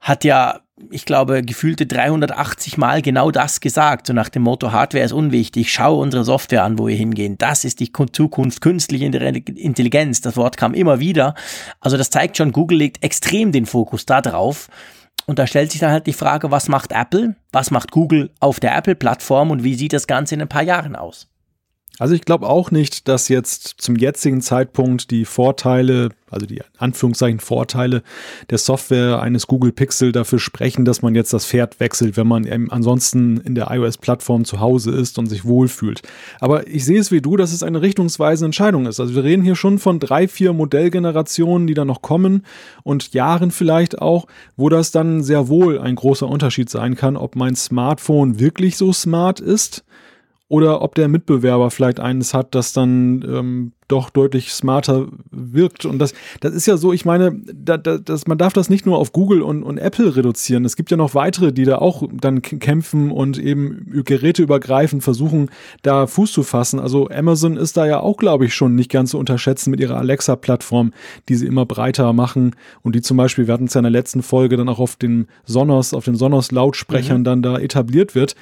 hat ja ich glaube, gefühlte 380 Mal genau das gesagt, so nach dem Motto, Hardware ist unwichtig, schau unsere Software an, wo wir hingehen. Das ist die Zukunft, künstliche Intelligenz. Das Wort kam immer wieder. Also das zeigt schon, Google legt extrem den Fokus da drauf. Und da stellt sich dann halt die Frage, was macht Apple? Was macht Google auf der Apple-Plattform und wie sieht das Ganze in ein paar Jahren aus? Also ich glaube auch nicht, dass jetzt zum jetzigen Zeitpunkt die Vorteile, also die Anführungszeichen Vorteile der Software eines Google Pixel dafür sprechen, dass man jetzt das Pferd wechselt, wenn man ansonsten in der iOS-Plattform zu Hause ist und sich wohlfühlt. Aber ich sehe es wie du, dass es eine richtungsweisende Entscheidung ist. Also wir reden hier schon von drei, vier Modellgenerationen, die da noch kommen und Jahren vielleicht auch, wo das dann sehr wohl ein großer Unterschied sein kann, ob mein Smartphone wirklich so smart ist oder ob der Mitbewerber vielleicht eines hat, das dann ähm, doch deutlich smarter wirkt. Und das, das ist ja so, ich meine, da, da, das, man darf das nicht nur auf Google und, und Apple reduzieren. Es gibt ja noch weitere, die da auch dann kämpfen und eben geräteübergreifend versuchen, da Fuß zu fassen. Also Amazon ist da ja auch, glaube ich, schon nicht ganz zu unterschätzen mit ihrer Alexa-Plattform, die sie immer breiter machen und die zum Beispiel, wir hatten es ja in der letzten Folge dann auch auf den Sonos, auf den Sonos-Lautsprechern mhm. dann da etabliert wird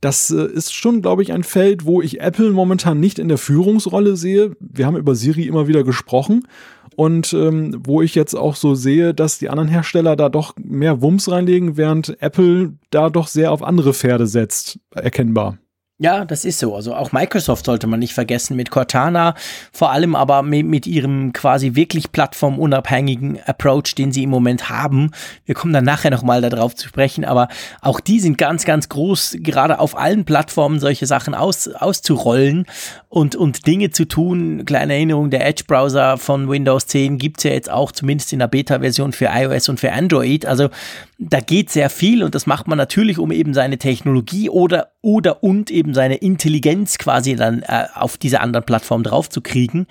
das äh, ist schon, glaube ich, ein Feld, wo ich Apple momentan nicht in der Führungsrolle sehe. Wir haben über Siri immer wieder gesprochen und ähm, wo ich jetzt auch so sehe, dass die anderen Hersteller da doch mehr Wumms reinlegen, während Apple da doch sehr auf andere Pferde setzt, erkennbar. Ja, das ist so. Also auch Microsoft sollte man nicht vergessen mit Cortana, vor allem aber mit, mit, ihrem quasi wirklich plattformunabhängigen Approach, den sie im Moment haben. Wir kommen dann nachher nochmal darauf zu sprechen, aber auch die sind ganz, ganz groß, gerade auf allen Plattformen solche Sachen aus, auszurollen und, und Dinge zu tun. Kleine Erinnerung, der Edge-Browser von Windows 10 gibt's ja jetzt auch, zumindest in der Beta-Version für iOS und für Android. Also da geht sehr viel und das macht man natürlich, um eben seine Technologie oder, oder und eben seine Intelligenz quasi dann äh, auf diese anderen Plattformen draufzukriegen.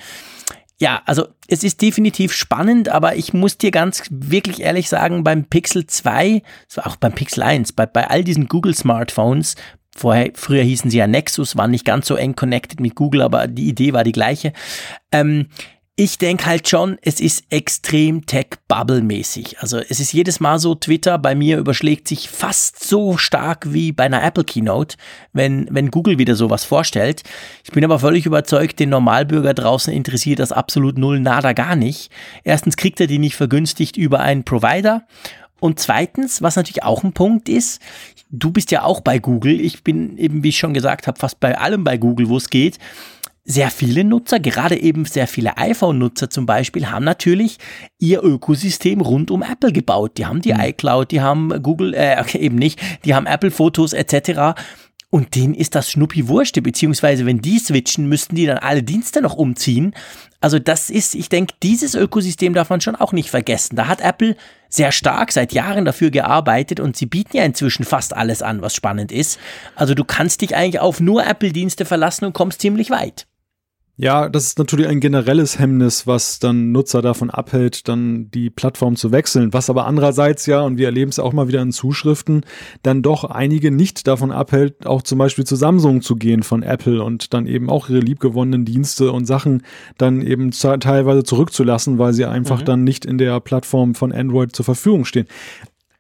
Ja, also es ist definitiv spannend, aber ich muss dir ganz wirklich ehrlich sagen, beim Pixel 2, auch beim Pixel 1, bei, bei all diesen Google Smartphones, vorher, früher hießen sie ja Nexus, waren nicht ganz so eng connected mit Google, aber die Idee war die gleiche. Ähm, ich denke halt schon, es ist extrem Tech-Bubble-mäßig. Also es ist jedes Mal so, Twitter bei mir überschlägt sich fast so stark wie bei einer Apple Keynote, wenn, wenn Google wieder sowas vorstellt. Ich bin aber völlig überzeugt, den Normalbürger draußen interessiert das absolut null, nada, gar nicht. Erstens kriegt er die nicht vergünstigt über einen Provider. Und zweitens, was natürlich auch ein Punkt ist, du bist ja auch bei Google. Ich bin eben, wie ich schon gesagt habe, fast bei allem bei Google, wo es geht sehr viele Nutzer, gerade eben sehr viele iPhone-Nutzer zum Beispiel, haben natürlich ihr Ökosystem rund um Apple gebaut. Die haben die mhm. iCloud, die haben Google, äh, okay, eben nicht, die haben Apple-Fotos etc. Und denen ist das Schnuppi Wurste, beziehungsweise wenn die switchen, müssten die dann alle Dienste noch umziehen. Also das ist, ich denke, dieses Ökosystem darf man schon auch nicht vergessen. Da hat Apple sehr stark seit Jahren dafür gearbeitet und sie bieten ja inzwischen fast alles an, was spannend ist. Also du kannst dich eigentlich auf nur Apple-Dienste verlassen und kommst ziemlich weit. Ja, das ist natürlich ein generelles Hemmnis, was dann Nutzer davon abhält, dann die Plattform zu wechseln. Was aber andererseits ja, und wir erleben es auch mal wieder in Zuschriften, dann doch einige nicht davon abhält, auch zum Beispiel zu Samsung zu gehen von Apple und dann eben auch ihre liebgewonnenen Dienste und Sachen dann eben teilweise zurückzulassen, weil sie einfach mhm. dann nicht in der Plattform von Android zur Verfügung stehen.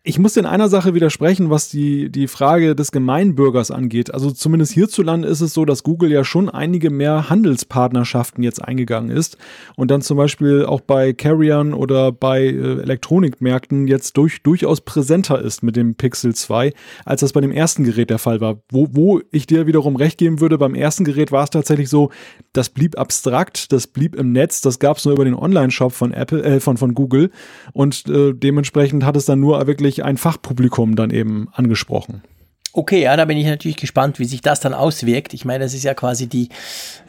Ich muss in einer Sache widersprechen, was die, die Frage des Gemeinbürgers angeht. Also zumindest hierzulande ist es so, dass Google ja schon einige mehr Handelspartnerschaften jetzt eingegangen ist und dann zum Beispiel auch bei Carriern oder bei äh, Elektronikmärkten jetzt durch, durchaus präsenter ist mit dem Pixel 2, als das bei dem ersten Gerät der Fall war. Wo, wo ich dir wiederum recht geben würde, beim ersten Gerät war es tatsächlich so, das blieb abstrakt, das blieb im Netz, das gab es nur über den Online-Shop von Apple, äh, von, von Google und äh, dementsprechend hat es dann nur wirklich ein Fachpublikum dann eben angesprochen. Okay, ja, da bin ich natürlich gespannt, wie sich das dann auswirkt. Ich meine, das ist ja quasi die,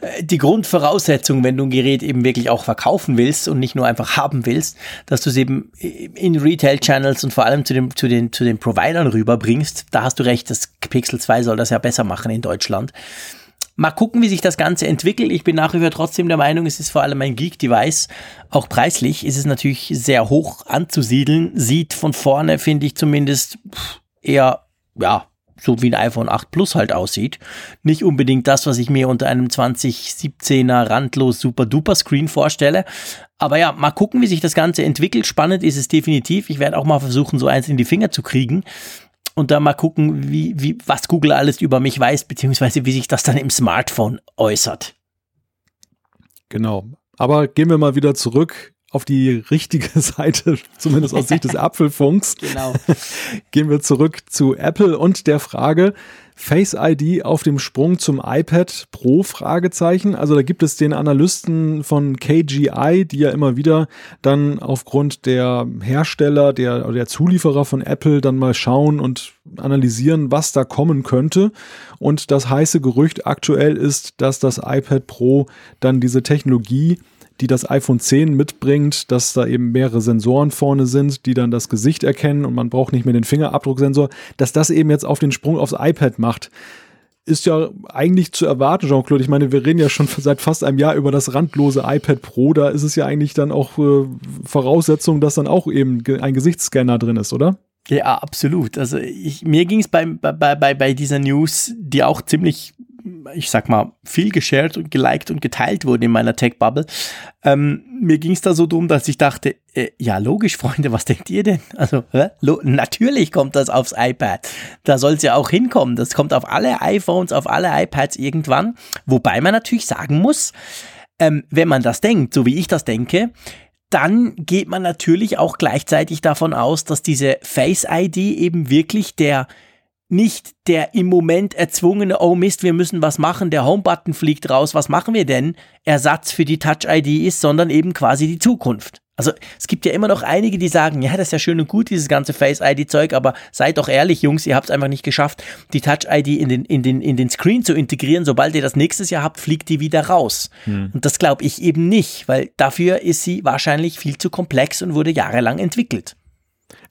äh, die Grundvoraussetzung, wenn du ein Gerät eben wirklich auch verkaufen willst und nicht nur einfach haben willst, dass du es eben in Retail-Channels und vor allem zu, dem, zu, den, zu den Providern rüberbringst. Da hast du recht, das Pixel 2 soll das ja besser machen in Deutschland. Mal gucken, wie sich das Ganze entwickelt. Ich bin nach wie vor trotzdem der Meinung, es ist vor allem ein Geek-Device. Auch preislich ist es natürlich sehr hoch anzusiedeln. Sieht von vorne, finde ich zumindest, eher, ja, so wie ein iPhone 8 Plus halt aussieht. Nicht unbedingt das, was ich mir unter einem 2017er randlos super duper Screen vorstelle. Aber ja, mal gucken, wie sich das Ganze entwickelt. Spannend ist es definitiv. Ich werde auch mal versuchen, so eins in die Finger zu kriegen und dann mal gucken, wie, wie, was Google alles über mich weiß, beziehungsweise wie sich das dann im Smartphone äußert. Genau. Aber gehen wir mal wieder zurück auf die richtige Seite, zumindest aus Sicht des Apfelfunks. Genau. Gehen wir zurück zu Apple und der Frage, Face ID auf dem Sprung zum iPad Pro Fragezeichen. Also da gibt es den Analysten von KGI, die ja immer wieder dann aufgrund der Hersteller, der der Zulieferer von Apple dann mal schauen und analysieren, was da kommen könnte. Und das heiße Gerücht aktuell ist, dass das iPad Pro dann diese Technologie die das iPhone 10 mitbringt, dass da eben mehrere Sensoren vorne sind, die dann das Gesicht erkennen und man braucht nicht mehr den Fingerabdrucksensor, dass das eben jetzt auf den Sprung aufs iPad macht. Ist ja eigentlich zu erwarten, Jean-Claude. Ich meine, wir reden ja schon seit fast einem Jahr über das randlose iPad Pro. Da ist es ja eigentlich dann auch äh, Voraussetzung, dass dann auch eben ein Gesichtsscanner drin ist, oder? Ja, absolut. Also ich, mir ging es bei, bei, bei, bei dieser News, die auch ziemlich ich sag mal, viel geshared und geliked und geteilt wurde in meiner Tech-Bubble. Ähm, mir ging es da so drum, dass ich dachte, äh, ja, logisch, Freunde, was denkt ihr denn? Also, natürlich kommt das aufs iPad. Da soll es ja auch hinkommen. Das kommt auf alle iPhones, auf alle iPads irgendwann. Wobei man natürlich sagen muss, ähm, wenn man das denkt, so wie ich das denke, dann geht man natürlich auch gleichzeitig davon aus, dass diese Face ID eben wirklich der nicht der im Moment erzwungene, oh Mist, wir müssen was machen, der Home-Button fliegt raus, was machen wir denn, Ersatz für die Touch-ID ist, sondern eben quasi die Zukunft. Also es gibt ja immer noch einige, die sagen, ja, das ist ja schön und gut, dieses ganze Face-ID-Zeug, aber seid doch ehrlich, Jungs, ihr habt es einfach nicht geschafft, die Touch-ID in den, in, den, in den Screen zu integrieren. Sobald ihr das nächstes Jahr habt, fliegt die wieder raus. Hm. Und das glaube ich eben nicht, weil dafür ist sie wahrscheinlich viel zu komplex und wurde jahrelang entwickelt.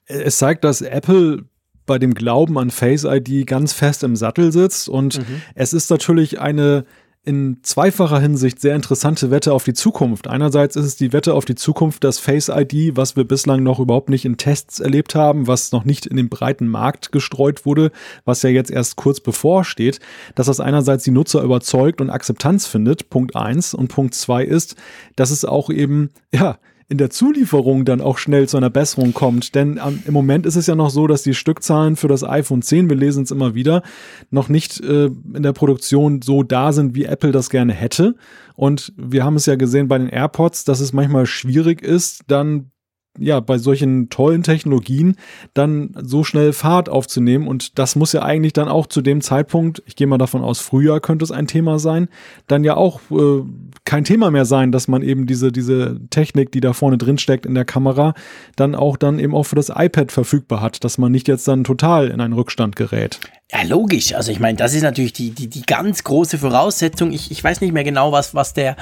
Es zeigt, dass Apple bei dem Glauben an Face ID ganz fest im Sattel sitzt. Und mhm. es ist natürlich eine in zweifacher Hinsicht sehr interessante Wette auf die Zukunft. Einerseits ist es die Wette auf die Zukunft, dass Face ID, was wir bislang noch überhaupt nicht in Tests erlebt haben, was noch nicht in den breiten Markt gestreut wurde, was ja jetzt erst kurz bevorsteht, dass das einerseits die Nutzer überzeugt und Akzeptanz findet, Punkt eins Und Punkt zwei ist, dass es auch eben, ja, in der Zulieferung dann auch schnell zu einer Besserung kommt. Denn ähm, im Moment ist es ja noch so, dass die Stückzahlen für das iPhone 10, wir lesen es immer wieder, noch nicht äh, in der Produktion so da sind, wie Apple das gerne hätte. Und wir haben es ja gesehen bei den AirPods, dass es manchmal schwierig ist, dann ja, bei solchen tollen Technologien dann so schnell Fahrt aufzunehmen. Und das muss ja eigentlich dann auch zu dem Zeitpunkt, ich gehe mal davon aus, Frühjahr könnte es ein Thema sein, dann ja auch äh, kein Thema mehr sein, dass man eben diese, diese Technik, die da vorne drin steckt in der Kamera, dann auch dann eben auch für das iPad verfügbar hat, dass man nicht jetzt dann total in einen Rückstand gerät. Ja, logisch. Also ich meine, das ist natürlich die, die, die ganz große Voraussetzung. Ich, ich weiß nicht mehr genau, was, was, der,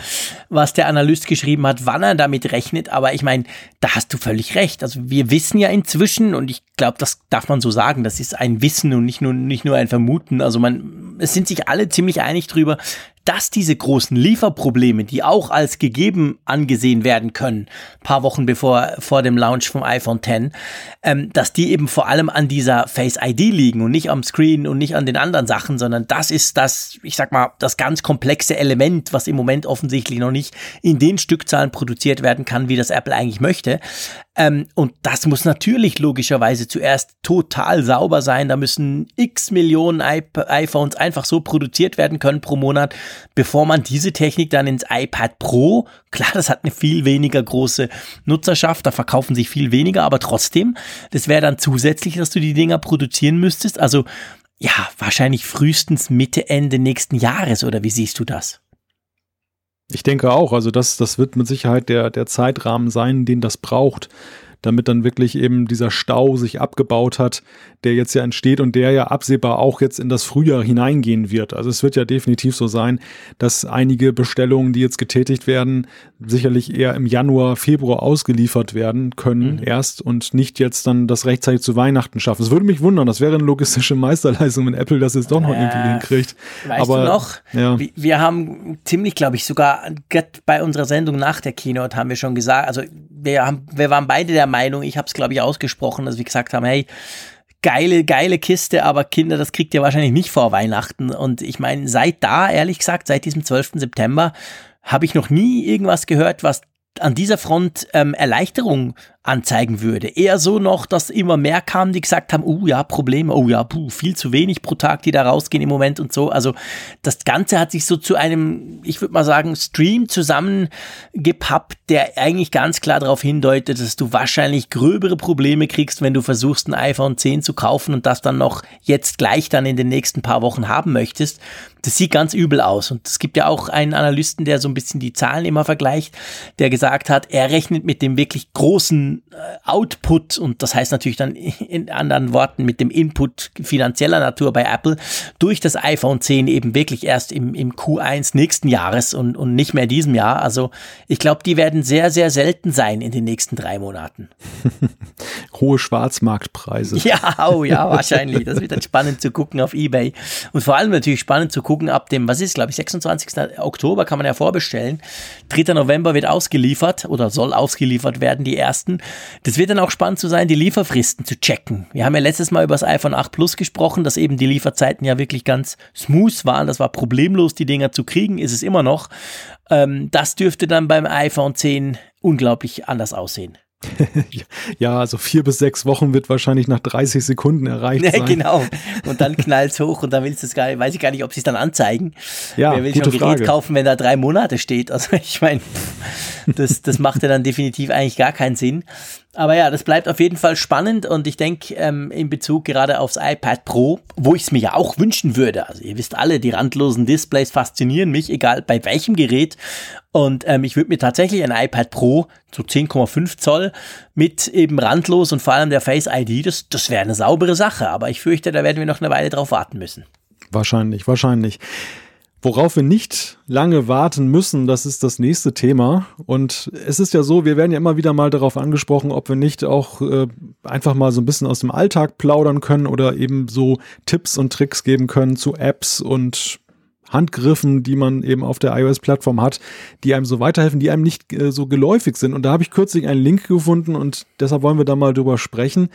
was der Analyst geschrieben hat, wann er damit rechnet, aber ich meine, da hast du völlig recht. Also wir wissen ja inzwischen, und ich glaube, das darf man so sagen, das ist ein Wissen und nicht nur, nicht nur ein Vermuten. Also man, es sind sich alle ziemlich einig drüber, dass diese großen Lieferprobleme, die auch als gegeben angesehen werden können, paar Wochen bevor vor dem Launch vom iPhone X, ähm, dass die eben vor allem an dieser Face ID liegen und nicht am Screen und nicht an den anderen Sachen, sondern das ist das, ich sag mal, das ganz komplexe Element, was im Moment offensichtlich noch nicht in den Stückzahlen produziert werden kann, wie das Apple eigentlich möchte. Ähm, und das muss natürlich logischerweise zuerst total sauber sein. Da müssen x Millionen iPhones einfach so produziert werden können pro Monat, bevor man diese Technik dann ins iPad Pro, klar, das hat eine viel weniger große Nutzerschaft, da verkaufen sich viel weniger, aber trotzdem, das wäre dann zusätzlich, dass du die Dinger produzieren müsstest. Also ja, wahrscheinlich frühestens Mitte, Ende nächsten Jahres, oder wie siehst du das? Ich denke auch, also das, das wird mit Sicherheit der, der Zeitrahmen sein, den das braucht damit dann wirklich eben dieser Stau sich abgebaut hat, der jetzt ja entsteht und der ja absehbar auch jetzt in das Frühjahr hineingehen wird. Also es wird ja definitiv so sein, dass einige Bestellungen, die jetzt getätigt werden, sicherlich eher im Januar, Februar ausgeliefert werden können mhm. erst und nicht jetzt dann das rechtzeitig zu Weihnachten schaffen. Es würde mich wundern, das wäre eine logistische Meisterleistung, wenn Apple das jetzt doch noch äh, irgendwie hinkriegt. Weißt Aber, du noch, ja. wir haben ziemlich, glaube ich, sogar bei unserer Sendung nach der Keynote haben wir schon gesagt, also wir, haben, wir waren beide der Meinung, ich habe es glaube ich ausgesprochen, dass wir gesagt haben, hey, geile, geile Kiste, aber Kinder, das kriegt ihr wahrscheinlich nicht vor Weihnachten. Und ich meine, seit da, ehrlich gesagt, seit diesem 12. September, habe ich noch nie irgendwas gehört, was an dieser Front ähm, Erleichterung anzeigen würde. Eher so noch, dass immer mehr kamen, die gesagt haben, oh ja, Probleme, oh ja, puh, viel zu wenig pro Tag, die da rausgehen im Moment und so. Also das Ganze hat sich so zu einem, ich würde mal sagen, Stream zusammengepappt, der eigentlich ganz klar darauf hindeutet, dass du wahrscheinlich gröbere Probleme kriegst, wenn du versuchst, ein iPhone 10 zu kaufen und das dann noch jetzt gleich dann in den nächsten paar Wochen haben möchtest. Das sieht ganz übel aus. Und es gibt ja auch einen Analysten, der so ein bisschen die Zahlen immer vergleicht, der gesagt hat, er rechnet mit dem wirklich großen äh, Output und das heißt natürlich dann in anderen Worten mit dem Input finanzieller Natur bei Apple durch das iPhone 10 eben wirklich erst im, im Q1 nächsten Jahres und, und nicht mehr diesem Jahr. Also ich glaube, die werden sehr, sehr selten sein in den nächsten drei Monaten. Hohe Schwarzmarktpreise. Ja, oh ja, wahrscheinlich. Das wird dann spannend zu gucken auf Ebay. Und vor allem natürlich spannend zu gucken ab dem, was ist, glaube ich, 26. Oktober kann man ja vorbestellen. 3. November wird ausgeliefert oder soll ausgeliefert werden, die ersten. Das wird dann auch spannend zu sein, die Lieferfristen zu checken. Wir haben ja letztes Mal über das iPhone 8 Plus gesprochen, dass eben die Lieferzeiten ja wirklich ganz smooth waren. Das war problemlos, die Dinger zu kriegen, ist es immer noch. Ähm, das dürfte dann beim iPhone 10 unglaublich anders aussehen. Ja, also vier bis sechs Wochen wird wahrscheinlich nach 30 Sekunden erreicht sein. genau. Und dann knallt es hoch und dann willst du es gar nicht, weiß ich gar nicht, ob sie es dann anzeigen. Ja, Wer will gute schon ein Gerät Frage. kaufen, wenn da drei Monate steht? Also ich meine, das, das macht ja dann definitiv eigentlich gar keinen Sinn. Aber ja, das bleibt auf jeden Fall spannend und ich denke ähm, in Bezug gerade aufs iPad Pro, wo ich es mir ja auch wünschen würde. Also ihr wisst alle, die randlosen Displays faszinieren mich, egal bei welchem Gerät. Und ähm, ich würde mir tatsächlich ein iPad Pro zu 10,5 Zoll mit eben randlos und vor allem der Face ID, das, das wäre eine saubere Sache. Aber ich fürchte, da werden wir noch eine Weile drauf warten müssen. Wahrscheinlich, wahrscheinlich. Worauf wir nicht lange warten müssen, das ist das nächste Thema. Und es ist ja so, wir werden ja immer wieder mal darauf angesprochen, ob wir nicht auch äh, einfach mal so ein bisschen aus dem Alltag plaudern können oder eben so Tipps und Tricks geben können zu Apps und Handgriffen, die man eben auf der iOS-Plattform hat, die einem so weiterhelfen, die einem nicht äh, so geläufig sind. Und da habe ich kürzlich einen Link gefunden und deshalb wollen wir da mal drüber sprechen.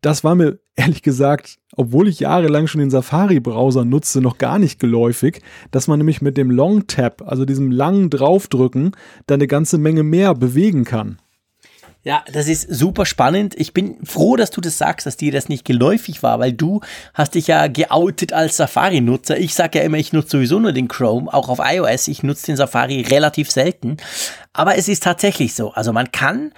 Das war mir ehrlich gesagt, obwohl ich jahrelang schon den Safari-Browser nutze, noch gar nicht geläufig, dass man nämlich mit dem Long Tap, also diesem langen Draufdrücken, da eine ganze Menge mehr bewegen kann. Ja, das ist super spannend. Ich bin froh, dass du das sagst, dass dir das nicht geläufig war, weil du hast dich ja geoutet als Safari-Nutzer. Ich sage ja immer, ich nutze sowieso nur den Chrome, auch auf iOS. Ich nutze den Safari relativ selten. Aber es ist tatsächlich so. Also man kann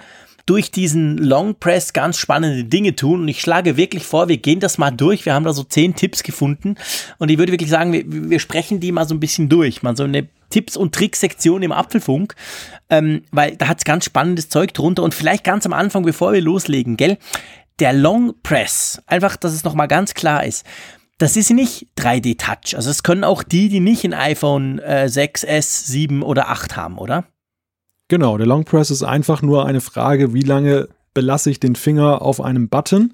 durch diesen Long Press ganz spannende Dinge tun. Und ich schlage wirklich vor, wir gehen das mal durch. Wir haben da so zehn Tipps gefunden. Und ich würde wirklich sagen, wir, wir sprechen die mal so ein bisschen durch. Mal so eine Tipps- und Tricks-Sektion im Apfelfunk, ähm, weil da hat's ganz spannendes Zeug drunter. Und vielleicht ganz am Anfang, bevor wir loslegen, gell? Der Long Press, einfach, dass es nochmal ganz klar ist. Das ist nicht 3D-Touch. Also es können auch die, die nicht ein iPhone äh, 6S, 7 oder 8 haben, oder? Genau, der Long Press ist einfach nur eine Frage, wie lange belasse ich den Finger auf einem Button.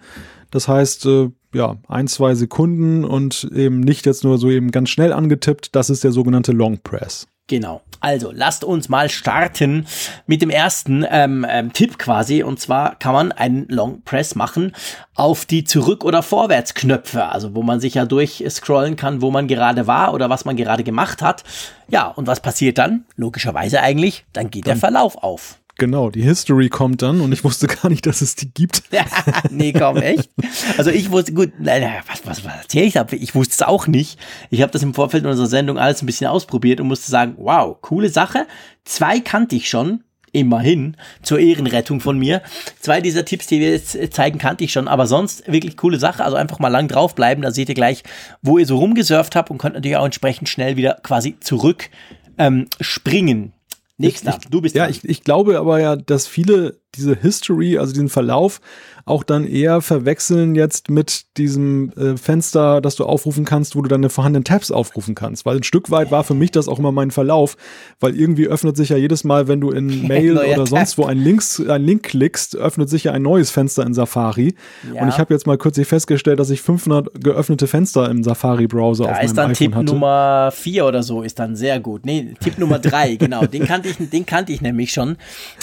Das heißt, äh, ja, ein, zwei Sekunden und eben nicht jetzt nur so eben ganz schnell angetippt. Das ist der sogenannte Long Press. Genau. Also lasst uns mal starten mit dem ersten ähm, ähm, Tipp quasi. Und zwar kann man einen Long Press machen auf die Zurück- oder Vorwärtsknöpfe. Also wo man sich ja durchscrollen kann, wo man gerade war oder was man gerade gemacht hat. Ja, und was passiert dann? Logischerweise eigentlich, dann geht der Verlauf auf. Genau, die History kommt dann und ich wusste gar nicht, dass es die gibt. nee, komm, echt? Also ich wusste, gut, nein, was, was, was erzähle ich da? Ich wusste es auch nicht. Ich habe das im Vorfeld unserer Sendung alles ein bisschen ausprobiert und musste sagen, wow, coole Sache. Zwei kannte ich schon, immerhin, zur Ehrenrettung von mir. Zwei dieser Tipps, die wir jetzt zeigen, kannte ich schon, aber sonst wirklich coole Sache. Also einfach mal lang draufbleiben, da seht ihr gleich, wo ihr so rumgesurft habt und könnt natürlich auch entsprechend schnell wieder quasi zurück ähm, springen. Nächster, ich, du bist Ja, ich, ich glaube aber ja, dass viele diese History, also diesen Verlauf, auch dann eher verwechseln jetzt mit diesem äh, Fenster, das du aufrufen kannst, wo du deine vorhandenen Tabs aufrufen kannst. Weil ein Stück weit war für mich das auch immer mein Verlauf, weil irgendwie öffnet sich ja jedes Mal, wenn du in Mail oder sonst wo einen, Links, einen Link klickst, öffnet sich ja ein neues Fenster in Safari. Ja. Und ich habe jetzt mal kürzlich festgestellt, dass ich 500 geöffnete Fenster im Safari-Browser Da auf meinem ist dann iPhone Tipp hatte. Nummer 4 oder so, ist dann sehr gut. Nee, Tipp Nummer 3, genau. Den kannte ich, den kannte ich nämlich schon.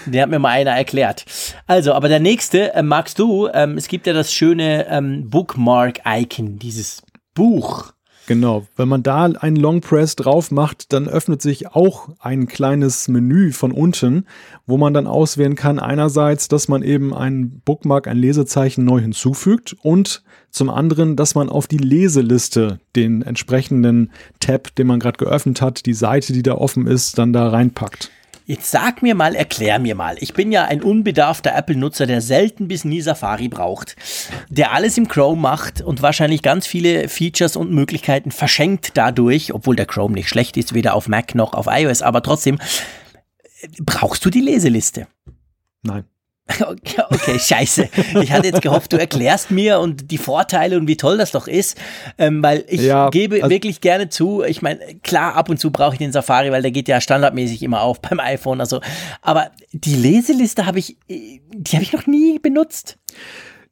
Den hat mir mal einer erklärt. Also, aber der nächste, äh, magst du, ähm, es gibt ja das schöne ähm, Bookmark-Icon, dieses Buch. Genau, wenn man da einen Long Press drauf macht, dann öffnet sich auch ein kleines Menü von unten, wo man dann auswählen kann, einerseits, dass man eben ein Bookmark, ein Lesezeichen neu hinzufügt und zum anderen, dass man auf die Leseliste den entsprechenden Tab, den man gerade geöffnet hat, die Seite, die da offen ist, dann da reinpackt. Jetzt sag mir mal, erklär mir mal. Ich bin ja ein unbedarfter Apple-Nutzer, der selten bis nie Safari braucht, der alles im Chrome macht und wahrscheinlich ganz viele Features und Möglichkeiten verschenkt dadurch, obwohl der Chrome nicht schlecht ist, weder auf Mac noch auf iOS, aber trotzdem, brauchst du die Leseliste? Nein. Okay, okay, scheiße. Ich hatte jetzt gehofft, du erklärst mir und die Vorteile und wie toll das doch ist, ähm, weil ich ja, gebe also wirklich gerne zu. Ich meine, klar, ab und zu brauche ich den Safari, weil der geht ja standardmäßig immer auf beim iPhone. Also, aber die Leseliste habe ich, die habe ich noch nie benutzt.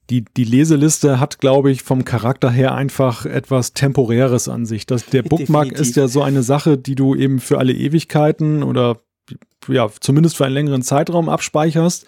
Die, die Leseliste hat, glaube ich, vom Charakter her einfach etwas Temporäres an sich. Das, der Bookmark Definitiv. ist ja so eine Sache, die du eben für alle Ewigkeiten oder ja, zumindest für einen längeren Zeitraum abspeicherst.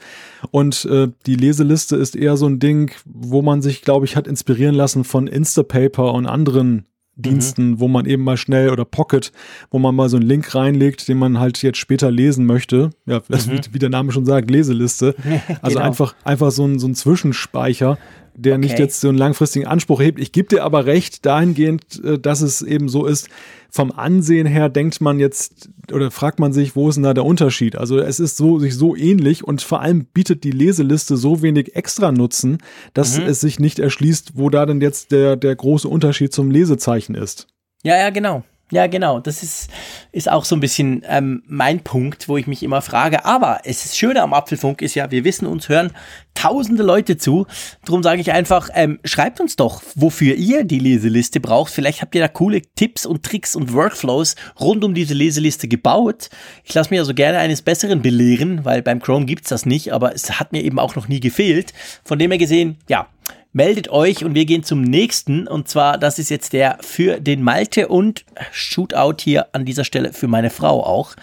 Und äh, die Leseliste ist eher so ein Ding, wo man sich, glaube ich, hat inspirieren lassen von Instapaper und anderen Diensten, mhm. wo man eben mal schnell oder Pocket, wo man mal so einen Link reinlegt, den man halt jetzt später lesen möchte. Ja, mhm. wie, wie, der Name schon sagt, Leseliste. Also genau. einfach, einfach so ein, so ein Zwischenspeicher, der okay. nicht jetzt so einen langfristigen Anspruch hebt. Ich gebe dir aber recht dahingehend, äh, dass es eben so ist, vom Ansehen her denkt man jetzt oder fragt man sich, wo ist denn da der Unterschied? Also es ist so sich so ähnlich und vor allem bietet die Leseliste so wenig extra Nutzen, dass mhm. es sich nicht erschließt, wo da denn jetzt der, der große Unterschied zum Lesezeichen ist. Ja, ja, genau. Ja, genau. Das ist, ist auch so ein bisschen ähm, mein Punkt, wo ich mich immer frage. Aber es ist Schöne am Apfelfunk ist ja, wir wissen, uns hören tausende Leute zu. Darum sage ich einfach, ähm, schreibt uns doch, wofür ihr die Leseliste braucht. Vielleicht habt ihr da coole Tipps und Tricks und Workflows rund um diese Leseliste gebaut. Ich lasse mich also gerne eines Besseren belehren, weil beim Chrome gibt's das nicht, aber es hat mir eben auch noch nie gefehlt. Von dem her gesehen, ja, meldet euch und wir gehen zum nächsten. Und zwar, das ist jetzt der für den Malte und Shootout hier an dieser Stelle für meine Frau auch.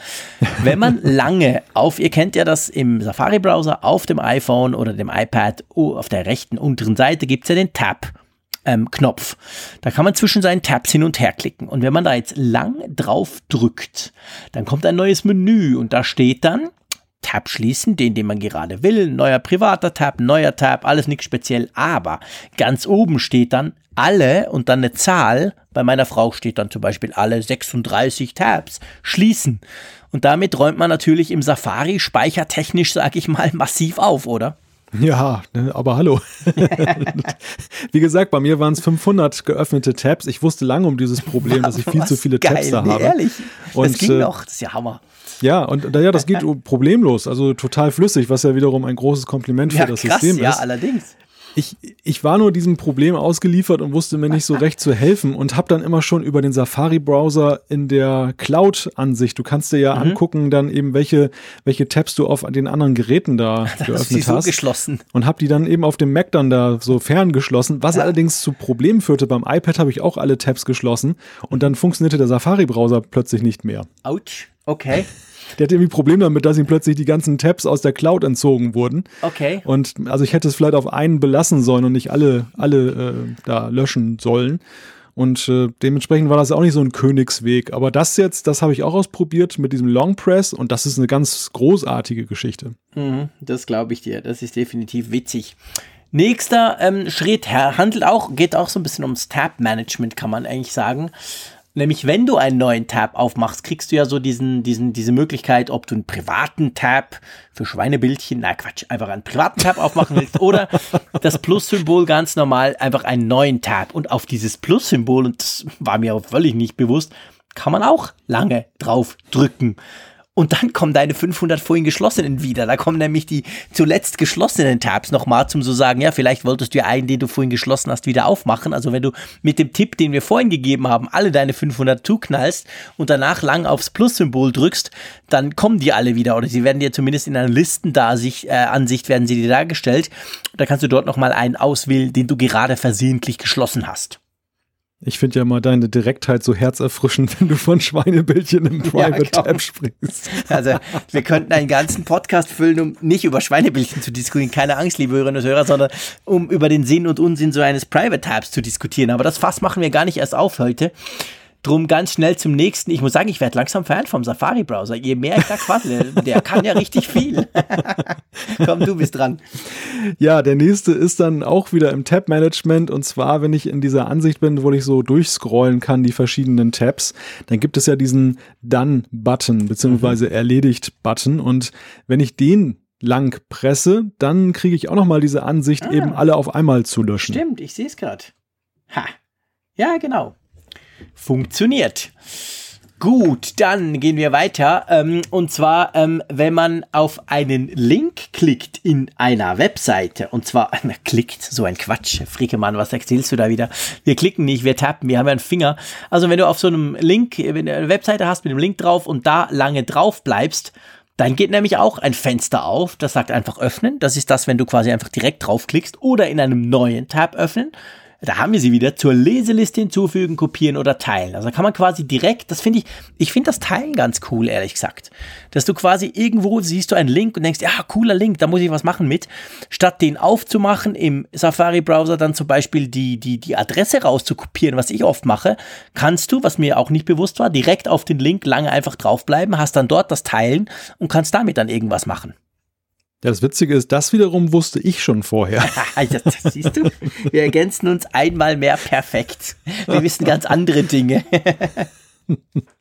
Wenn man lange auf, ihr kennt ja das im Safari-Browser, auf dem iPhone oder dem iPad, oh, auf der rechten unteren Seite gibt es ja den Tab. Ähm, Knopf. Da kann man zwischen seinen Tabs hin und her klicken. Und wenn man da jetzt lang drauf drückt, dann kommt ein neues Menü und da steht dann Tab schließen, den, den man gerade will, neuer privater Tab, neuer Tab, alles nichts speziell, aber ganz oben steht dann alle und dann eine Zahl, bei meiner Frau steht dann zum Beispiel alle 36 Tabs, schließen. Und damit räumt man natürlich im Safari speichertechnisch, sag ich mal, massiv auf, oder? Ja, ne, aber hallo. Wie gesagt, bei mir waren es 500 geöffnete Tabs. Ich wusste lange um dieses Problem, dass ich viel zu viele geil, Tabs da nee, habe. Ehrlich, und, das ging äh, noch, das ist ja Hammer. Ja, und ja, das geht problemlos, also total flüssig, was ja wiederum ein großes Kompliment für ja, das krass, System ist. Ja, allerdings. Ich, ich war nur diesem Problem ausgeliefert und wusste mir nicht so recht zu helfen und habe dann immer schon über den Safari-Browser in der Cloud-Ansicht, du kannst dir ja mhm. angucken, dann eben welche, welche Tabs du auf den anderen Geräten da dann geöffnet hast. So geschlossen. Und habe die dann eben auf dem Mac dann da so ferngeschlossen, was ja. allerdings zu Problemen führte. Beim iPad habe ich auch alle Tabs geschlossen und dann funktionierte der Safari-Browser plötzlich nicht mehr. Autsch, okay. Der hat irgendwie Probleme damit, dass ihm plötzlich die ganzen Tabs aus der Cloud entzogen wurden. Okay. Und also ich hätte es vielleicht auf einen belassen sollen und nicht alle, alle äh, da löschen sollen. Und äh, dementsprechend war das auch nicht so ein Königsweg. Aber das jetzt, das habe ich auch ausprobiert mit diesem Long Press und das ist eine ganz großartige Geschichte. Mhm, das glaube ich dir. Das ist definitiv witzig. Nächster ähm, Schritt handelt auch, geht auch so ein bisschen ums Tab-Management, kann man eigentlich sagen. Nämlich, wenn du einen neuen Tab aufmachst, kriegst du ja so diesen, diesen, diese Möglichkeit, ob du einen privaten Tab für Schweinebildchen, na Quatsch, einfach einen privaten Tab aufmachen willst oder das Plus-Symbol ganz normal, einfach einen neuen Tab. Und auf dieses Plus-Symbol, und das war mir auch völlig nicht bewusst, kann man auch lange drauf drücken. Und dann kommen deine 500 vorhin geschlossenen wieder. Da kommen nämlich die zuletzt geschlossenen Tabs nochmal zum so sagen, ja, vielleicht wolltest du ja einen, den du vorhin geschlossen hast, wieder aufmachen. Also wenn du mit dem Tipp, den wir vorhin gegeben haben, alle deine 500 zuknallst und danach lang aufs Plus-Symbol drückst, dann kommen die alle wieder oder sie werden dir zumindest in einer Listenansicht äh, Ansicht werden sie dir dargestellt. Da kannst du dort nochmal einen auswählen, den du gerade versehentlich geschlossen hast. Ich finde ja mal deine Direktheit so herzerfrischend, wenn du von Schweinebildchen im Private ja, Tab sprichst. Also, wir könnten einen ganzen Podcast füllen, um nicht über Schweinebildchen zu diskutieren. Keine Angst, liebe Hörerinnen und Hörer, sondern um über den Sinn und Unsinn so eines Private Tabs zu diskutieren. Aber das Fass machen wir gar nicht erst auf heute. Drum ganz schnell zum nächsten. Ich muss sagen, ich werde langsam Fan vom Safari-Browser. Je mehr ich da quassle, der kann ja richtig viel. Komm, du bist dran. Ja, der nächste ist dann auch wieder im Tab-Management. Und zwar, wenn ich in dieser Ansicht bin, wo ich so durchscrollen kann, die verschiedenen Tabs, dann gibt es ja diesen Done-Button, beziehungsweise mhm. Erledigt-Button. Und wenn ich den lang presse, dann kriege ich auch nochmal diese Ansicht, ah. eben alle auf einmal zu löschen. Stimmt, ich sehe es gerade. Ha. Ja, genau funktioniert. Gut, dann gehen wir weiter. Ähm, und zwar, ähm, wenn man auf einen Link klickt in einer Webseite, und zwar, na, klickt, so ein Quatsch. Friekemann, was erzählst du da wieder? Wir klicken nicht, wir tappen, wir haben ja einen Finger. Also wenn du auf so einem Link, wenn du eine Webseite hast mit einem Link drauf und da lange drauf bleibst, dann geht nämlich auch ein Fenster auf, das sagt einfach öffnen. Das ist das, wenn du quasi einfach direkt draufklickst oder in einem neuen Tab öffnen. Da haben wir sie wieder zur Leseliste hinzufügen, kopieren oder teilen. Also kann man quasi direkt, das finde ich, ich finde das Teilen ganz cool, ehrlich gesagt. Dass du quasi irgendwo siehst du einen Link und denkst, ja, cooler Link, da muss ich was machen mit. Statt den aufzumachen im Safari-Browser dann zum Beispiel die, die, die Adresse rauszukopieren, was ich oft mache, kannst du, was mir auch nicht bewusst war, direkt auf den Link lange einfach draufbleiben, hast dann dort das Teilen und kannst damit dann irgendwas machen. Ja, das Witzige ist, das wiederum wusste ich schon vorher. das, das siehst du, wir ergänzen uns einmal mehr perfekt. Wir wissen ganz andere Dinge.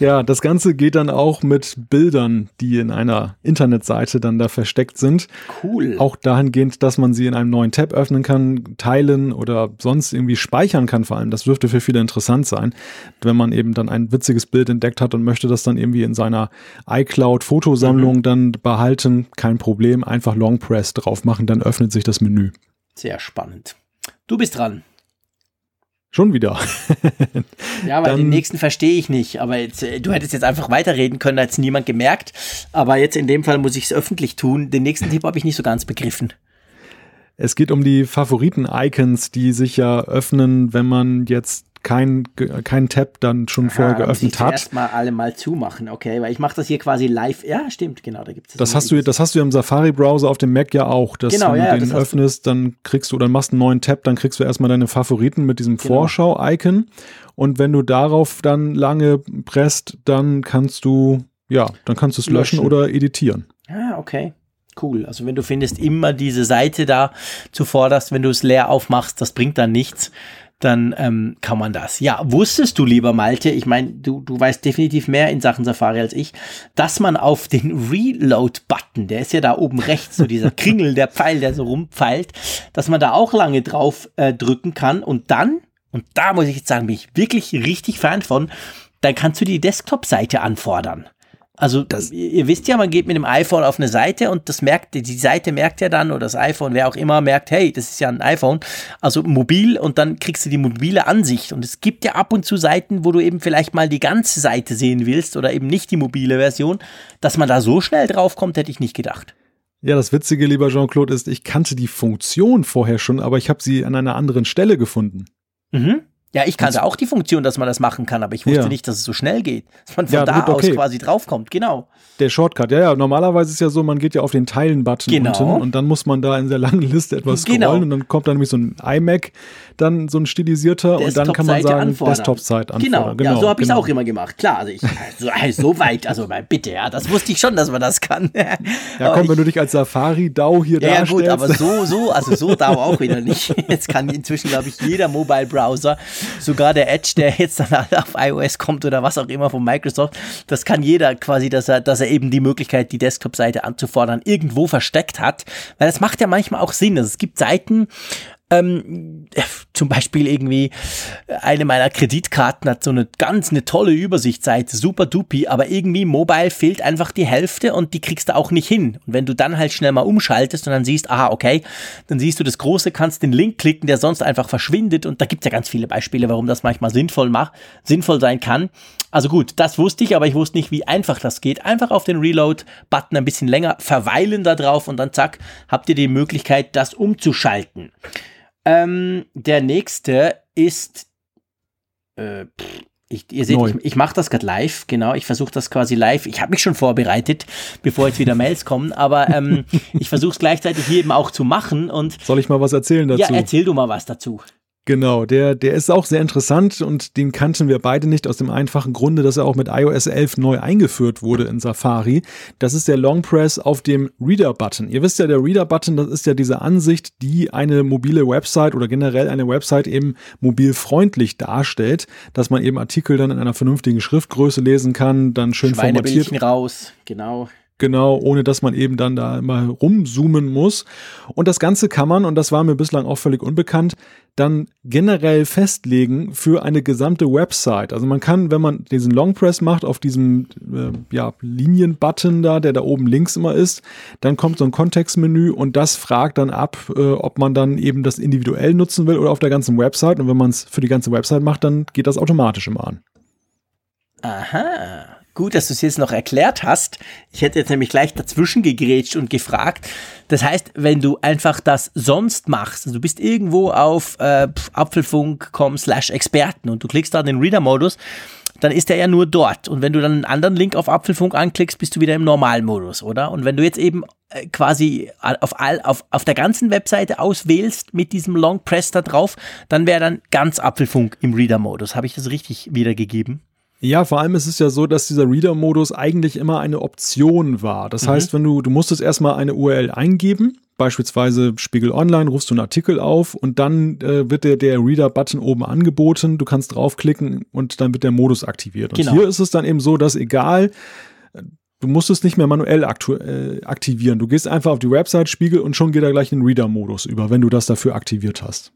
Ja, das Ganze geht dann auch mit Bildern, die in einer Internetseite dann da versteckt sind. Cool. Auch dahingehend, dass man sie in einem neuen Tab öffnen kann, teilen oder sonst irgendwie speichern kann vor allem. Das dürfte für viele interessant sein, wenn man eben dann ein witziges Bild entdeckt hat und möchte das dann irgendwie in seiner iCloud-Fotosammlung mhm. dann behalten. Kein Problem, einfach Long Press drauf machen, dann öffnet sich das Menü. Sehr spannend. Du bist dran. Schon wieder. ja, weil Dann, den nächsten verstehe ich nicht. Aber jetzt, äh, du hättest jetzt einfach weiterreden können, hat es niemand gemerkt. Aber jetzt in dem Fall muss ich es öffentlich tun. Den nächsten Tipp habe ich nicht so ganz begriffen. Es geht um die Favoriten-Icons, die sich ja öffnen, wenn man jetzt kein, kein Tab dann schon vorher Aha, geöffnet muss ich hat. Erstmal alle mal zumachen, okay, weil ich mache das hier quasi live. Ja, stimmt, genau, da gibt es. Das hast du, das hast du im Safari-Browser auf dem Mac ja auch, dass genau, wenn ja, du den öffnest, dann kriegst du, dann machst einen neuen Tab, dann kriegst du erstmal deine Favoriten mit diesem genau. Vorschau-Icon und wenn du darauf dann lange presst, dann kannst du, ja, dann kannst du es löschen, löschen oder editieren. Ah, okay cool. Also wenn du findest immer diese Seite da zuvorderst, wenn du es leer aufmachst, das bringt dann nichts dann ähm, kann man das. Ja, wusstest du, lieber Malte, ich meine, du, du weißt definitiv mehr in Sachen Safari als ich, dass man auf den Reload-Button, der ist ja da oben rechts, so dieser Kringel, der Pfeil, der so rumpfeilt, dass man da auch lange drauf äh, drücken kann und dann, und da muss ich jetzt sagen, bin ich wirklich richtig Fan von, dann kannst du die Desktop-Seite anfordern. Also das, ihr wisst ja, man geht mit dem iPhone auf eine Seite und das merkt, die Seite merkt ja dann, oder das iPhone, wer auch immer, merkt, hey, das ist ja ein iPhone, also mobil und dann kriegst du die mobile Ansicht. Und es gibt ja ab und zu Seiten, wo du eben vielleicht mal die ganze Seite sehen willst oder eben nicht die mobile Version. Dass man da so schnell drauf kommt, hätte ich nicht gedacht. Ja, das Witzige, lieber Jean-Claude, ist, ich kannte die Funktion vorher schon, aber ich habe sie an einer anderen Stelle gefunden. Mhm. Ja, ich kannte auch die Funktion, dass man das machen kann, aber ich wusste ja. nicht, dass es so schnell geht. Dass man von ja, da gut, okay. aus quasi draufkommt, genau. Der Shortcut, ja, ja. Normalerweise ist ja so, man geht ja auf den Teilen-Button genau. unten und dann muss man da in der langen Liste etwas scrollen genau. und dann kommt dann nämlich so ein iMac, dann so ein stilisierter und dann kann man sagen, Desktop-Zeit anfordern. Genau, genau ja, so habe ich es genau. auch immer gemacht. Klar, also ich, so, also so weit, also bitte, ja, das wusste ich schon, dass man das kann. ja, komm, ich, wenn du dich als Safari-DAO hier ja, darstellst. Ja, gut, aber so, so, also so DAO auch wieder nicht. Jetzt kann inzwischen, glaube ich, jeder Mobile-Browser, sogar der Edge, der jetzt dann auf iOS kommt oder was auch immer von Microsoft, das kann jeder quasi, dass er, dass er eben die Möglichkeit, die Desktop-Seite anzufordern, irgendwo versteckt hat. Weil das macht ja manchmal auch Sinn. Also es gibt Seiten, ähm, zum Beispiel irgendwie eine meiner Kreditkarten hat so eine ganz eine tolle Übersichtsseite, super dupi, aber irgendwie mobile fehlt einfach die Hälfte und die kriegst du auch nicht hin. Und wenn du dann halt schnell mal umschaltest und dann siehst, aha, okay, dann siehst du das Große, kannst den Link klicken, der sonst einfach verschwindet und da gibt's ja ganz viele Beispiele, warum das manchmal sinnvoll macht, sinnvoll sein kann. Also gut, das wusste ich, aber ich wusste nicht, wie einfach das geht. Einfach auf den Reload-Button ein bisschen länger verweilen da drauf und dann zack, habt ihr die Möglichkeit, das umzuschalten. Ähm, der nächste ist Äh, ich, ihr seht, Neu. ich, ich mache das gerade live, genau. Ich versuche das quasi live. Ich habe mich schon vorbereitet, bevor jetzt wieder Mails kommen, aber ähm, ich versuche es gleichzeitig hier eben auch zu machen. Und Soll ich mal was erzählen dazu? Ja, erzähl du mal was dazu. Genau, der, der ist auch sehr interessant und den kannten wir beide nicht aus dem einfachen Grunde, dass er auch mit iOS 11 neu eingeführt wurde in Safari. Das ist der Long Press auf dem Reader-Button. Ihr wisst ja, der Reader-Button, das ist ja diese Ansicht, die eine mobile Website oder generell eine Website eben mobilfreundlich darstellt, dass man eben Artikel dann in einer vernünftigen Schriftgröße lesen kann, dann schön formatiert. raus, genau. Genau, ohne dass man eben dann da immer rumzoomen muss. Und das Ganze kann man, und das war mir bislang auch völlig unbekannt, dann generell festlegen für eine gesamte Website. Also man kann, wenn man diesen Long Press macht auf diesem äh, ja, Linienbutton da, der da oben links immer ist, dann kommt so ein Kontextmenü und das fragt dann ab, äh, ob man dann eben das individuell nutzen will oder auf der ganzen Website. Und wenn man es für die ganze Website macht, dann geht das automatisch immer an. Aha. Gut, dass du es jetzt noch erklärt hast. Ich hätte jetzt nämlich gleich dazwischen gegrätscht und gefragt. Das heißt, wenn du einfach das sonst machst, also du bist irgendwo auf äh, apfelfunk.com slash Experten und du klickst da den Reader-Modus, dann ist der ja nur dort. Und wenn du dann einen anderen Link auf Apfelfunk anklickst, bist du wieder im Normalmodus, oder? Und wenn du jetzt eben äh, quasi auf, all, auf, auf der ganzen Webseite auswählst mit diesem Long Press da drauf, dann wäre dann ganz Apfelfunk im Reader-Modus. Habe ich das richtig wiedergegeben? Ja, vor allem ist es ja so, dass dieser Reader-Modus eigentlich immer eine Option war. Das mhm. heißt, wenn du, du musstest erstmal eine URL eingeben, beispielsweise Spiegel Online, rufst du einen Artikel auf und dann äh, wird der, der Reader-Button oben angeboten. Du kannst draufklicken und dann wird der Modus aktiviert. Und genau. hier ist es dann eben so, dass egal, du musst es nicht mehr manuell äh, aktivieren. Du gehst einfach auf die Website Spiegel und schon geht er gleich in den Reader-Modus über, wenn du das dafür aktiviert hast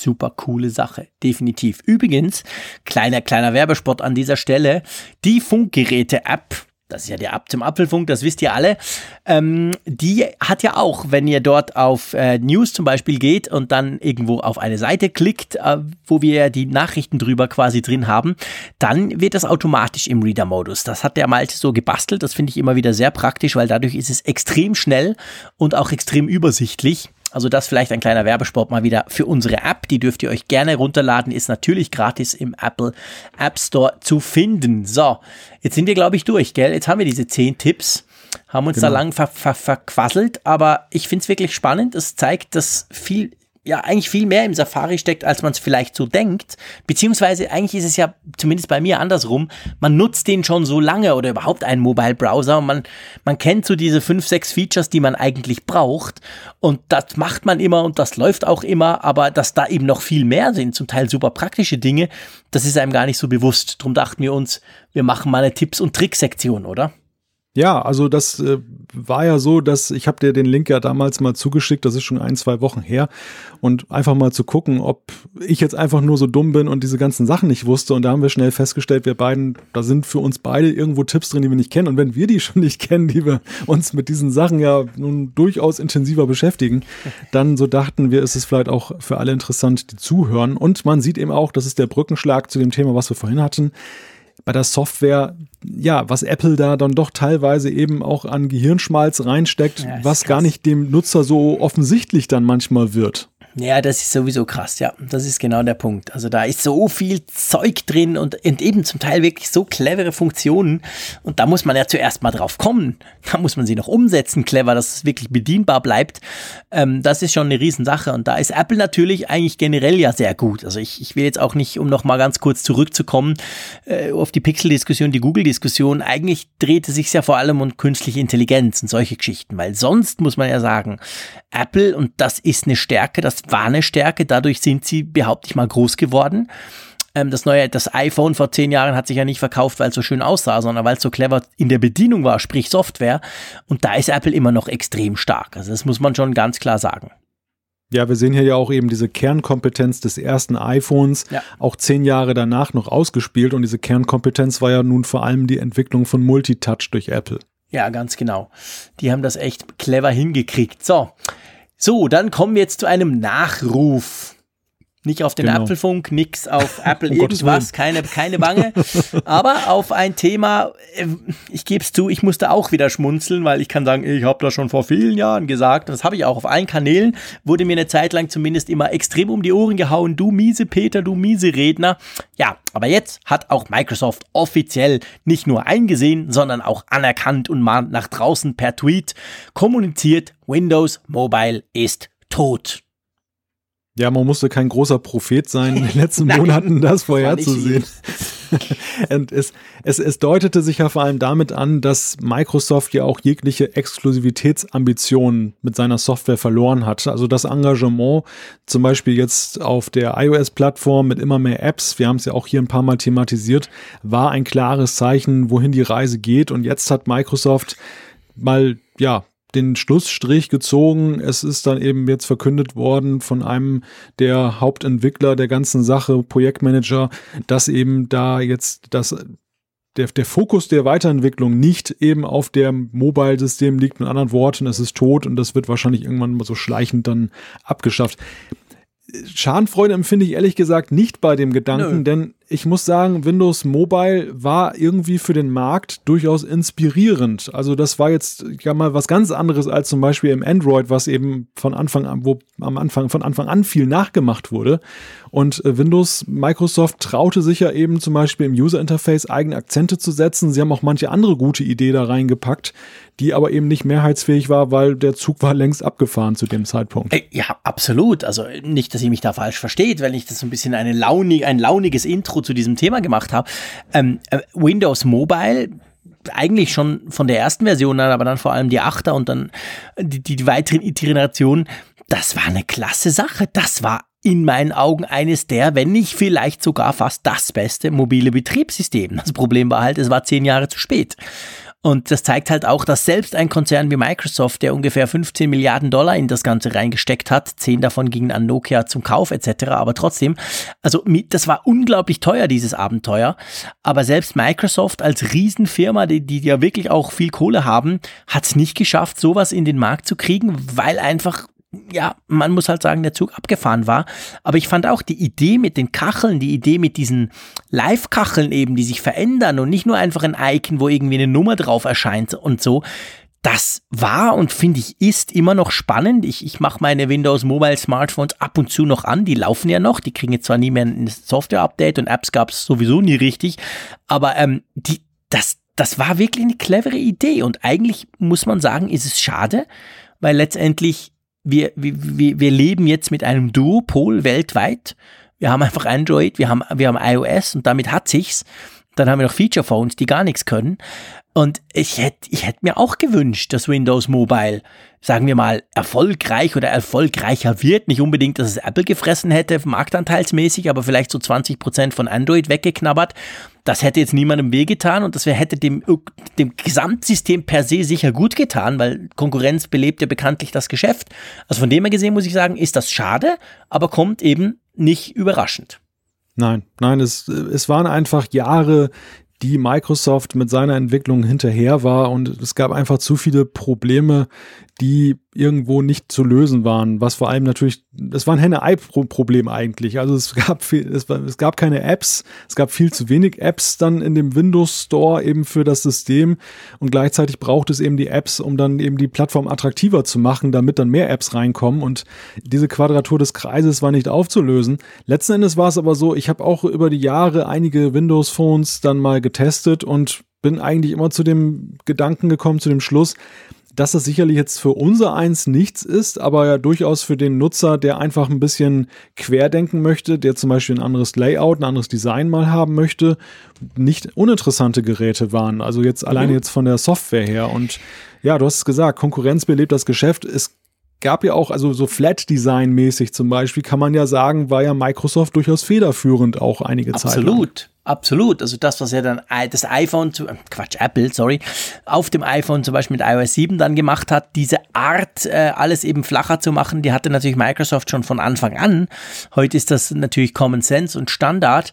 super coole Sache. Definitiv. Übrigens, kleiner, kleiner Werbesport an dieser Stelle. Die Funkgeräte-App, das ist ja der App zum Apfelfunk, das wisst ihr alle. Ähm, die hat ja auch, wenn ihr dort auf äh, News zum Beispiel geht und dann irgendwo auf eine Seite klickt, äh, wo wir die Nachrichten drüber quasi drin haben, dann wird das automatisch im Reader-Modus. Das hat der Malte so gebastelt. Das finde ich immer wieder sehr praktisch, weil dadurch ist es extrem schnell und auch extrem übersichtlich. Also das vielleicht ein kleiner Werbesport mal wieder für unsere App. Die dürft ihr euch gerne runterladen. Ist natürlich gratis im Apple App Store zu finden. So, jetzt sind wir, glaube ich, durch, gell? Jetzt haben wir diese zehn Tipps. Haben uns genau. da lang ver ver verquasselt, aber ich finde es wirklich spannend. Es zeigt, dass viel ja eigentlich viel mehr im Safari steckt, als man es vielleicht so denkt. Beziehungsweise eigentlich ist es ja zumindest bei mir andersrum. Man nutzt den schon so lange oder überhaupt einen Mobile Browser und man, man kennt so diese fünf, sechs Features, die man eigentlich braucht. Und das macht man immer und das läuft auch immer, aber dass da eben noch viel mehr sind, zum Teil super praktische Dinge, das ist einem gar nicht so bewusst. Drum dachten wir uns, wir machen mal eine Tipps- und Tricksektion, oder? Ja, also das äh, war ja so, dass ich habe dir den Link ja damals mal zugeschickt, das ist schon ein, zwei Wochen her. Und einfach mal zu gucken, ob ich jetzt einfach nur so dumm bin und diese ganzen Sachen nicht wusste. Und da haben wir schnell festgestellt, wir beiden, da sind für uns beide irgendwo Tipps drin, die wir nicht kennen. Und wenn wir die schon nicht kennen, die wir uns mit diesen Sachen ja nun durchaus intensiver beschäftigen, dann so dachten wir, ist es vielleicht auch für alle interessant, die zuhören. Und man sieht eben auch, das ist der Brückenschlag zu dem Thema, was wir vorhin hatten, bei der Software, ja, was Apple da dann doch teilweise eben auch an Gehirnschmalz reinsteckt, ja, was krass. gar nicht dem Nutzer so offensichtlich dann manchmal wird. Ja, das ist sowieso krass, ja. Das ist genau der Punkt. Also da ist so viel Zeug drin und, eben zum Teil wirklich so clevere Funktionen. Und da muss man ja zuerst mal drauf kommen. Da muss man sie noch umsetzen, clever, dass es wirklich bedienbar bleibt. Ähm, das ist schon eine Riesensache. Und da ist Apple natürlich eigentlich generell ja sehr gut. Also ich, ich will jetzt auch nicht, um noch mal ganz kurz zurückzukommen, äh, auf die Pixel-Diskussion, die Google-Diskussion. Eigentlich dreht es sich ja vor allem um künstliche Intelligenz und solche Geschichten. Weil sonst muss man ja sagen, Apple, und das ist eine Stärke, das war eine Stärke, dadurch sind sie, behaupte ich mal, groß geworden. Ähm, das neue, das iPhone vor zehn Jahren hat sich ja nicht verkauft, weil es so schön aussah, sondern weil es so clever in der Bedienung war, sprich Software. Und da ist Apple immer noch extrem stark. Also das muss man schon ganz klar sagen. Ja, wir sehen hier ja auch eben diese Kernkompetenz des ersten iPhones, ja. auch zehn Jahre danach noch ausgespielt. Und diese Kernkompetenz war ja nun vor allem die Entwicklung von Multitouch durch Apple. Ja, ganz genau. Die haben das echt clever hingekriegt. So, so, dann kommen wir jetzt zu einem Nachruf. Nicht auf den genau. Apfelfunk, nix auf Apple irgendwas, keine, keine Bange. Aber auf ein Thema, äh, ich gebe es zu, ich musste auch wieder schmunzeln, weil ich kann sagen, ich habe das schon vor vielen Jahren gesagt. Das habe ich auch auf allen Kanälen. Wurde mir eine Zeit lang zumindest immer extrem um die Ohren gehauen. Du miese Peter, du miese Redner. Ja, aber jetzt hat auch Microsoft offiziell nicht nur eingesehen, sondern auch anerkannt und mahnt nach draußen per Tweet kommuniziert, Windows Mobile ist tot. Ja, man musste kein großer Prophet sein, in den letzten Monaten das vorherzusehen. Und es, es, es deutete sich ja vor allem damit an, dass Microsoft ja auch jegliche Exklusivitätsambitionen mit seiner Software verloren hat. Also das Engagement zum Beispiel jetzt auf der iOS-Plattform mit immer mehr Apps, wir haben es ja auch hier ein paar Mal thematisiert, war ein klares Zeichen, wohin die Reise geht. Und jetzt hat Microsoft mal ja den Schlussstrich gezogen. Es ist dann eben jetzt verkündet worden von einem der Hauptentwickler der ganzen Sache, Projektmanager, dass eben da jetzt das der, der Fokus der Weiterentwicklung nicht eben auf dem Mobile-System liegt. Mit anderen Worten, es ist tot und das wird wahrscheinlich irgendwann mal so schleichend dann abgeschafft. Schadenfreude empfinde ich ehrlich gesagt nicht bei dem Gedanken, Nö. denn ich muss sagen, Windows Mobile war irgendwie für den Markt durchaus inspirierend. Also das war jetzt ja mal was ganz anderes als zum Beispiel im Android, was eben von Anfang an, wo am Anfang, von Anfang an viel nachgemacht wurde. Und äh, Windows, Microsoft traute sich ja eben zum Beispiel im User Interface eigene Akzente zu setzen. Sie haben auch manche andere gute Idee da reingepackt, die aber eben nicht mehrheitsfähig war, weil der Zug war längst abgefahren zu dem Zeitpunkt. Ja, absolut. Also nicht, dass ihr mich da falsch versteht, wenn ich das so ein bisschen eine launig, ein launiges Intro Intro zu diesem Thema gemacht habe. Ähm, äh, Windows Mobile eigentlich schon von der ersten Version an, aber dann vor allem die 8er und dann die, die, die weiteren Iterationen, das war eine klasse Sache. Das war in meinen Augen eines der, wenn nicht vielleicht sogar fast das beste mobile Betriebssystem. Das Problem war halt, es war zehn Jahre zu spät. Und das zeigt halt auch, dass selbst ein Konzern wie Microsoft, der ungefähr 15 Milliarden Dollar in das Ganze reingesteckt hat, zehn davon gingen an Nokia zum Kauf etc., aber trotzdem, also das war unglaublich teuer, dieses Abenteuer. Aber selbst Microsoft als Riesenfirma, die, die ja wirklich auch viel Kohle haben, hat es nicht geschafft, sowas in den Markt zu kriegen, weil einfach ja, man muss halt sagen, der Zug abgefahren war. Aber ich fand auch die Idee mit den Kacheln, die Idee mit diesen Live-Kacheln eben, die sich verändern und nicht nur einfach ein Icon, wo irgendwie eine Nummer drauf erscheint und so. Das war und finde ich ist immer noch spannend. Ich, ich mache meine Windows Mobile Smartphones ab und zu noch an. Die laufen ja noch. Die kriegen jetzt zwar nie mehr ein Software-Update und Apps gab es sowieso nie richtig. Aber ähm, die, das, das war wirklich eine clevere Idee. Und eigentlich muss man sagen, ist es schade, weil letztendlich wir, wir, wir leben jetzt mit einem Duopol weltweit. Wir haben einfach Android, wir haben, wir haben iOS und damit hat sich's. Dann haben wir noch Feature Phones, die gar nichts können. Und ich hätte ich hätte mir auch gewünscht, dass Windows Mobile, sagen wir mal, erfolgreich oder erfolgreicher wird. Nicht unbedingt, dass es Apple gefressen hätte, marktanteilsmäßig, aber vielleicht so 20 Prozent von Android weggeknabbert. Das hätte jetzt niemandem wehgetan und das hätte dem, dem Gesamtsystem per se sicher gut getan, weil Konkurrenz belebt ja bekanntlich das Geschäft. Also von dem her gesehen muss ich sagen, ist das schade, aber kommt eben nicht überraschend. Nein, nein, es, es waren einfach Jahre, die Microsoft mit seiner Entwicklung hinterher war und es gab einfach zu viele Probleme, die irgendwo nicht zu lösen waren, was vor allem natürlich, das war ein Henne-Ei-Problem eigentlich. Also es gab viel, es, es gab keine Apps, es gab viel zu wenig Apps dann in dem Windows Store eben für das System und gleichzeitig braucht es eben die Apps, um dann eben die Plattform attraktiver zu machen, damit dann mehr Apps reinkommen und diese Quadratur des Kreises war nicht aufzulösen. Letzten Endes war es aber so, ich habe auch über die Jahre einige Windows Phones dann mal getestet und bin eigentlich immer zu dem Gedanken gekommen, zu dem Schluss, dass das sicherlich jetzt für unser eins nichts ist, aber ja durchaus für den Nutzer, der einfach ein bisschen querdenken möchte, der zum Beispiel ein anderes Layout, ein anderes Design mal haben möchte, nicht uninteressante Geräte waren. Also jetzt mhm. alleine jetzt von der Software her. Und ja, du hast es gesagt, Konkurrenz belebt das Geschäft. Es gab ja auch, also so Flat-Design-mäßig zum Beispiel, kann man ja sagen, war ja Microsoft durchaus federführend auch einige Absolut. Zeit. Absolut. Absolut. Also das, was ja dann das iPhone, äh, Quatsch, Apple, sorry, auf dem iPhone zum Beispiel mit iOS 7 dann gemacht hat, diese Art, äh, alles eben flacher zu machen, die hatte natürlich Microsoft schon von Anfang an. Heute ist das natürlich Common Sense und Standard.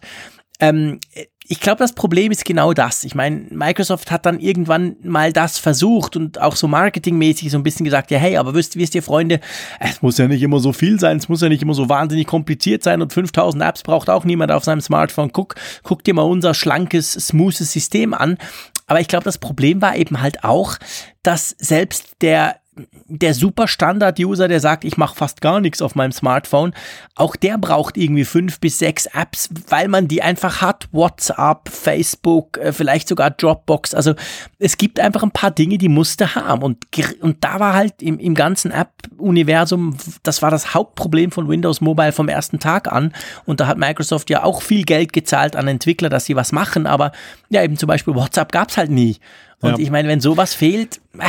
Ähm, ich glaube, das Problem ist genau das. Ich meine, Microsoft hat dann irgendwann mal das versucht und auch so marketingmäßig so ein bisschen gesagt, ja, hey, aber wisst, wisst ihr, Freunde, es muss ja nicht immer so viel sein, es muss ja nicht immer so wahnsinnig kompliziert sein und 5000 Apps braucht auch niemand auf seinem Smartphone. Guck, guck dir mal unser schlankes, smoothes System an. Aber ich glaube, das Problem war eben halt auch, dass selbst der der super Standard-User, der sagt, ich mache fast gar nichts auf meinem Smartphone, auch der braucht irgendwie fünf bis sechs Apps, weil man die einfach hat. WhatsApp, Facebook, äh, vielleicht sogar Dropbox. Also es gibt einfach ein paar Dinge, die musste haben. Und, und da war halt im, im ganzen App-Universum, das war das Hauptproblem von Windows Mobile vom ersten Tag an. Und da hat Microsoft ja auch viel Geld gezahlt an Entwickler, dass sie was machen. Aber ja, eben zum Beispiel WhatsApp gab es halt nie. Und ja. ich meine, wenn sowas fehlt, äh,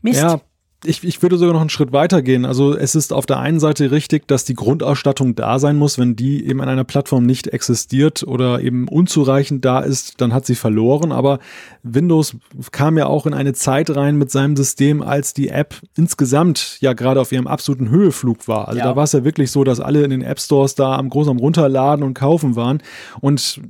Mist. Ja, ich, ich würde sogar noch einen Schritt weiter gehen. Also es ist auf der einen Seite richtig, dass die Grundausstattung da sein muss. Wenn die eben an einer Plattform nicht existiert oder eben unzureichend da ist, dann hat sie verloren. Aber Windows kam ja auch in eine Zeit rein mit seinem System, als die App insgesamt ja gerade auf ihrem absoluten Höheflug war. Also ja. da war es ja wirklich so, dass alle in den App Stores da am groß am Runterladen und Kaufen waren. Und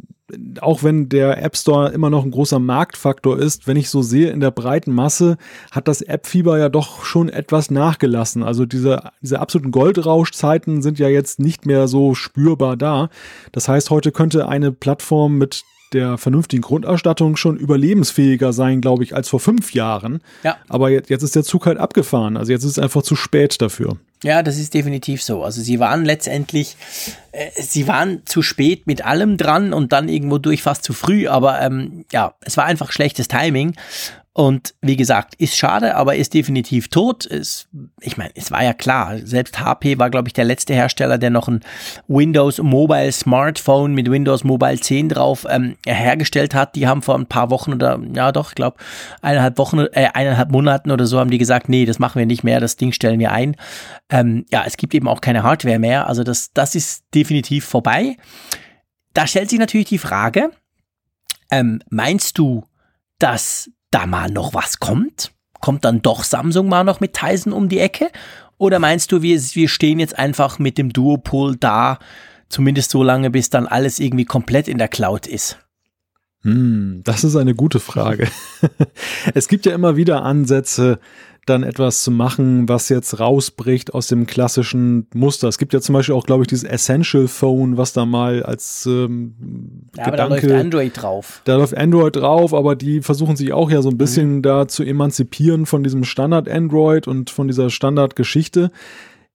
auch wenn der App Store immer noch ein großer Marktfaktor ist, wenn ich so sehe, in der breiten Masse hat das App-Fieber ja doch schon etwas nachgelassen. Also diese, diese absoluten Goldrauschzeiten sind ja jetzt nicht mehr so spürbar da. Das heißt, heute könnte eine Plattform mit der vernünftigen Grundausstattung schon überlebensfähiger sein, glaube ich, als vor fünf Jahren. Ja. Aber jetzt, jetzt ist der Zug halt abgefahren. Also jetzt ist es einfach zu spät dafür. Ja, das ist definitiv so. Also sie waren letztendlich, äh, sie waren zu spät mit allem dran und dann irgendwo durch fast zu früh, aber ähm, ja, es war einfach schlechtes Timing. Und wie gesagt, ist schade, aber ist definitiv tot. Es, ich meine, es war ja klar, selbst HP war, glaube ich, der letzte Hersteller, der noch ein Windows Mobile Smartphone mit Windows Mobile 10 drauf ähm, hergestellt hat. Die haben vor ein paar Wochen oder, ja doch, ich glaube, eineinhalb Wochen, äh, eineinhalb Monaten oder so haben die gesagt, nee, das machen wir nicht mehr, das Ding stellen wir ein. Ähm, ja, es gibt eben auch keine Hardware mehr. Also das, das ist definitiv vorbei. Da stellt sich natürlich die Frage, ähm, meinst du, dass da mal noch was kommt? Kommt dann doch Samsung mal noch mit Tizen um die Ecke? Oder meinst du, wir, wir stehen jetzt einfach mit dem Duopol da, zumindest so lange, bis dann alles irgendwie komplett in der Cloud ist? Hm, das ist eine gute Frage. es gibt ja immer wieder Ansätze, dann etwas zu machen, was jetzt rausbricht aus dem klassischen Muster. Es gibt ja zum Beispiel auch, glaube ich, dieses Essential Phone, was da mal als ähm, ja, Gedanke, aber da läuft Android drauf. Da läuft Android drauf, aber die versuchen sich auch ja so ein mhm. bisschen mhm. da zu emanzipieren von diesem Standard Android und von dieser Standardgeschichte.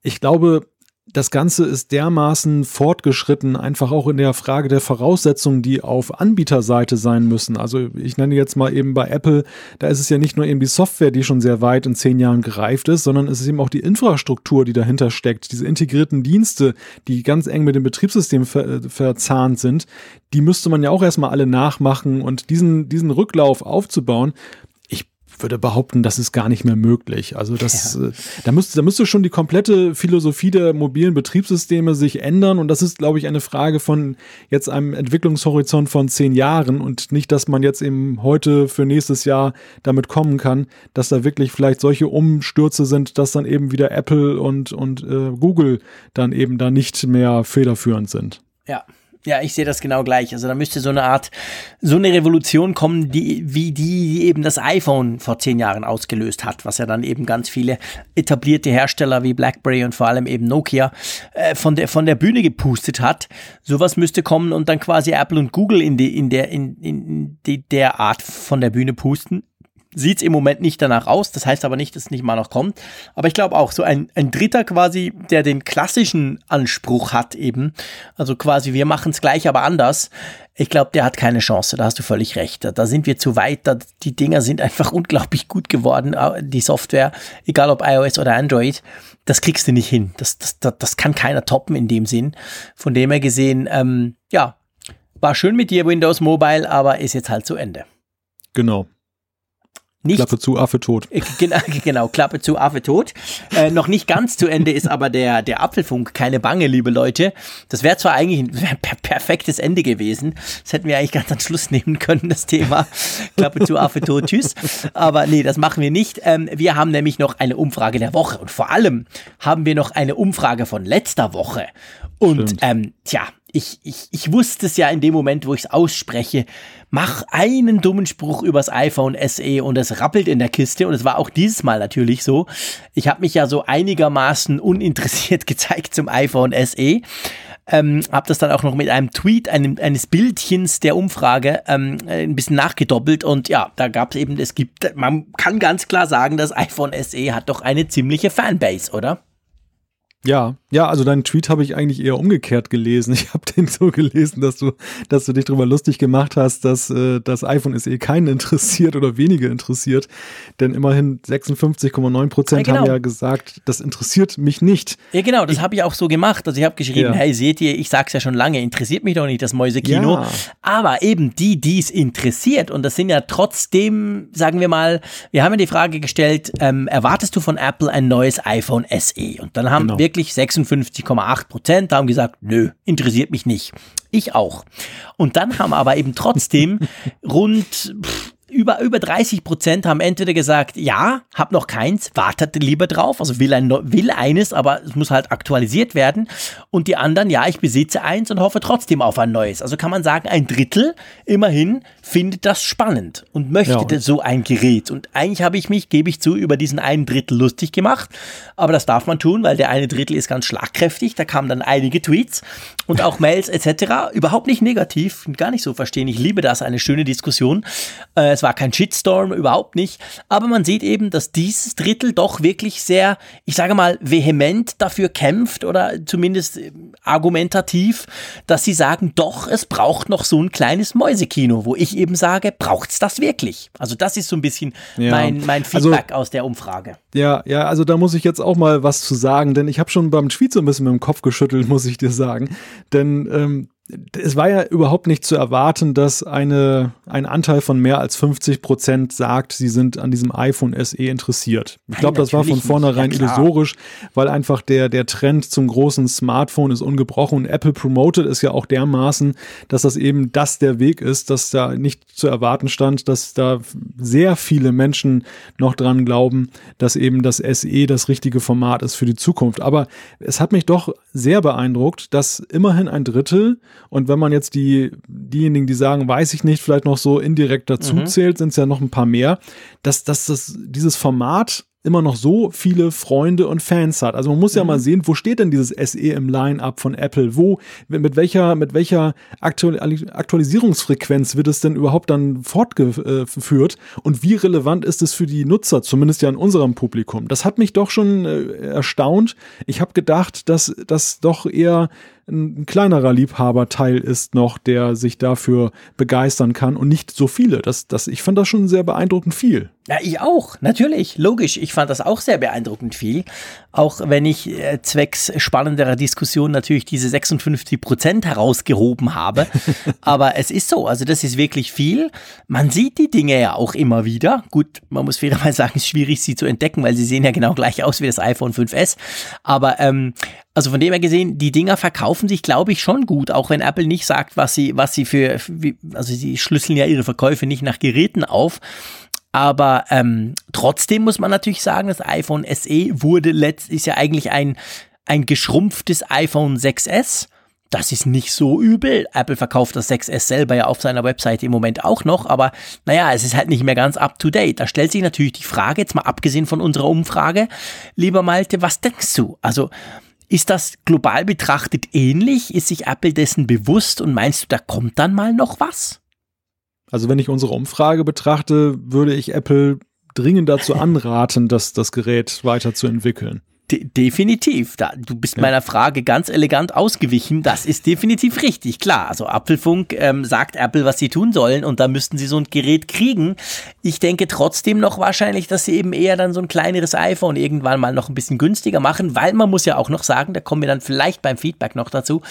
Ich glaube, das Ganze ist dermaßen fortgeschritten, einfach auch in der Frage der Voraussetzungen, die auf Anbieterseite sein müssen. Also ich nenne jetzt mal eben bei Apple, da ist es ja nicht nur eben die Software, die schon sehr weit in zehn Jahren gereift ist, sondern es ist eben auch die Infrastruktur, die dahinter steckt, diese integrierten Dienste, die ganz eng mit dem Betriebssystem ver äh, verzahnt sind. Die müsste man ja auch erstmal alle nachmachen und diesen, diesen Rücklauf aufzubauen, würde behaupten, das ist gar nicht mehr möglich. Also das, ja. äh, da müsste, da müsste schon die komplette Philosophie der mobilen Betriebssysteme sich ändern und das ist, glaube ich, eine Frage von jetzt einem Entwicklungshorizont von zehn Jahren und nicht, dass man jetzt eben heute für nächstes Jahr damit kommen kann, dass da wirklich vielleicht solche Umstürze sind, dass dann eben wieder Apple und, und äh, Google dann eben da nicht mehr federführend sind. Ja, ja, ich sehe das genau gleich. Also da müsste so eine Art, so eine Revolution kommen, die, wie die, die eben das iPhone vor zehn Jahren ausgelöst hat, was ja dann eben ganz viele etablierte Hersteller wie BlackBerry und vor allem eben Nokia äh, von der, von der Bühne gepustet hat. Sowas müsste kommen und dann quasi Apple und Google in die, in der, in, in die, der Art von der Bühne pusten sieht es im Moment nicht danach aus. Das heißt aber nicht, dass es nicht mal noch kommt. Aber ich glaube auch, so ein, ein Dritter quasi, der den klassischen Anspruch hat eben, also quasi wir machen es gleich, aber anders. Ich glaube, der hat keine Chance. Da hast du völlig recht. Da sind wir zu weit. Da, die Dinger sind einfach unglaublich gut geworden. Die Software, egal ob iOS oder Android, das kriegst du nicht hin. Das, das, das, das kann keiner toppen in dem Sinn. Von dem her gesehen, ähm, ja, war schön mit dir Windows Mobile, aber ist jetzt halt zu Ende. Genau. Nicht, Klappe zu, Affe tot. Genau, genau Klappe zu, Affe tot. Äh, noch nicht ganz zu Ende ist aber der, der Apfelfunk. Keine Bange, liebe Leute. Das wäre zwar eigentlich ein per perfektes Ende gewesen. Das hätten wir eigentlich ganz am Schluss nehmen können, das Thema. Klappe zu, Affe tot, tschüss. Aber nee, das machen wir nicht. Ähm, wir haben nämlich noch eine Umfrage der Woche. Und vor allem haben wir noch eine Umfrage von letzter Woche. Und ähm, tja, ich, ich, ich wusste es ja in dem Moment, wo ich es ausspreche, mach einen dummen Spruch übers iPhone SE und es rappelt in der Kiste und es war auch dieses Mal natürlich so. Ich habe mich ja so einigermaßen uninteressiert gezeigt zum iPhone SE. Ähm, habe das dann auch noch mit einem Tweet einem, eines Bildchens der Umfrage ähm, ein bisschen nachgedoppelt und ja, da gab es eben, es gibt, man kann ganz klar sagen, das iPhone SE hat doch eine ziemliche Fanbase, oder? Ja, ja, also deinen Tweet habe ich eigentlich eher umgekehrt gelesen. Ich habe den so gelesen, dass du, dass du dich darüber lustig gemacht hast, dass äh, das iPhone SE keinen interessiert oder wenige interessiert. Denn immerhin 56,9 Prozent ja, genau. haben ja gesagt, das interessiert mich nicht. Ja, genau, das habe ich auch so gemacht. Also ich habe geschrieben, ja. hey, seht ihr, ich sag's ja schon lange, interessiert mich doch nicht das Mäusekino. Ja. Aber eben die, die es interessiert, und das sind ja trotzdem, sagen wir mal, wir haben ja die Frage gestellt, ähm, erwartest du von Apple ein neues iPhone SE? Und dann haben genau. wirklich 56,8 Prozent haben gesagt, nö, interessiert mich nicht. Ich auch. Und dann haben aber eben trotzdem rund pff, über, über 30 Prozent haben entweder gesagt, ja, hab noch keins, wartet lieber drauf, also will, ein, will eines, aber es muss halt aktualisiert werden. Und die anderen, ja, ich besitze eins und hoffe trotzdem auf ein neues. Also kann man sagen, ein Drittel immerhin findet das spannend und möchte ja. so ein Gerät. Und eigentlich habe ich mich, gebe ich zu, über diesen einen Drittel lustig gemacht. Aber das darf man tun, weil der eine Drittel ist ganz schlagkräftig. Da kamen dann einige Tweets und auch Mails etc. Überhaupt nicht negativ, gar nicht so verstehen. Ich liebe das, eine schöne Diskussion. Äh, war kein Shitstorm, überhaupt nicht. Aber man sieht eben, dass dieses Drittel doch wirklich sehr, ich sage mal, vehement dafür kämpft oder zumindest äh, argumentativ, dass sie sagen, doch, es braucht noch so ein kleines Mäusekino, wo ich eben sage, braucht es das wirklich? Also das ist so ein bisschen ja. mein, mein also Feedback also, aus der Umfrage. Ja, ja, also da muss ich jetzt auch mal was zu sagen, denn ich habe schon beim Tweet so ein bisschen mit dem Kopf geschüttelt, muss ich dir sagen. Denn ähm, es war ja überhaupt nicht zu erwarten, dass eine, ein Anteil von mehr als 50 Prozent sagt, sie sind an diesem iPhone SE interessiert. Ich glaube, das war von vornherein ja, illusorisch, weil einfach der, der Trend zum großen Smartphone ist ungebrochen und Apple promotet es ja auch dermaßen, dass das eben das der Weg ist, dass da nicht zu erwarten stand, dass da sehr viele Menschen noch dran glauben, dass eben das SE das richtige Format ist für die Zukunft. Aber es hat mich doch sehr beeindruckt, dass immerhin ein Drittel und wenn man jetzt die, diejenigen, die sagen, weiß ich nicht, vielleicht noch so indirekt dazu mhm. zählt, sind es ja noch ein paar mehr, dass, dass das, dieses Format immer noch so viele Freunde und Fans hat. Also man muss ja mhm. mal sehen, wo steht denn dieses SE im Line-up von Apple? Wo, mit welcher, mit welcher Aktualisierungsfrequenz wird es denn überhaupt dann fortgeführt? Und wie relevant ist es für die Nutzer, zumindest ja in unserem Publikum? Das hat mich doch schon äh, erstaunt. Ich habe gedacht, dass das doch eher ein kleinerer Liebhaberteil ist noch, der sich dafür begeistern kann und nicht so viele. Das, das, ich fand das schon sehr beeindruckend viel. Ja, ich auch, natürlich, logisch. Ich fand das auch sehr beeindruckend viel. Auch wenn ich äh, zwecks spannenderer Diskussion natürlich diese 56 Prozent herausgehoben habe. Aber es ist so, also das ist wirklich viel. Man sieht die Dinge ja auch immer wieder. Gut, man muss fairerweise sagen, es ist schwierig, sie zu entdecken, weil sie sehen ja genau gleich aus wie das iPhone 5S. Aber ähm, also von dem her gesehen, die Dinger verkaufen sich, glaube ich, schon gut, auch wenn Apple nicht sagt, was sie, was sie für, also sie schlüsseln ja ihre Verkäufe nicht nach Geräten auf. Aber ähm, trotzdem muss man natürlich sagen, das iPhone SE wurde letzt ist ja eigentlich ein, ein geschrumpftes iPhone 6S. Das ist nicht so übel. Apple verkauft das 6S selber ja auf seiner Webseite im Moment auch noch, aber naja, es ist halt nicht mehr ganz up to date. Da stellt sich natürlich die Frage, jetzt mal abgesehen von unserer Umfrage, lieber Malte, was denkst du? Also, ist das global betrachtet ähnlich? Ist sich Apple dessen bewusst und meinst du, da kommt dann mal noch was? Also wenn ich unsere Umfrage betrachte, würde ich Apple dringend dazu anraten, das, das Gerät weiterzuentwickeln. De definitiv. Da, du bist ja. meiner Frage ganz elegant ausgewichen. Das ist definitiv richtig, klar. Also Apfelfunk ähm, sagt Apple, was sie tun sollen und da müssten sie so ein Gerät kriegen. Ich denke trotzdem noch wahrscheinlich, dass sie eben eher dann so ein kleineres iPhone irgendwann mal noch ein bisschen günstiger machen, weil man muss ja auch noch sagen, da kommen wir dann vielleicht beim Feedback noch dazu,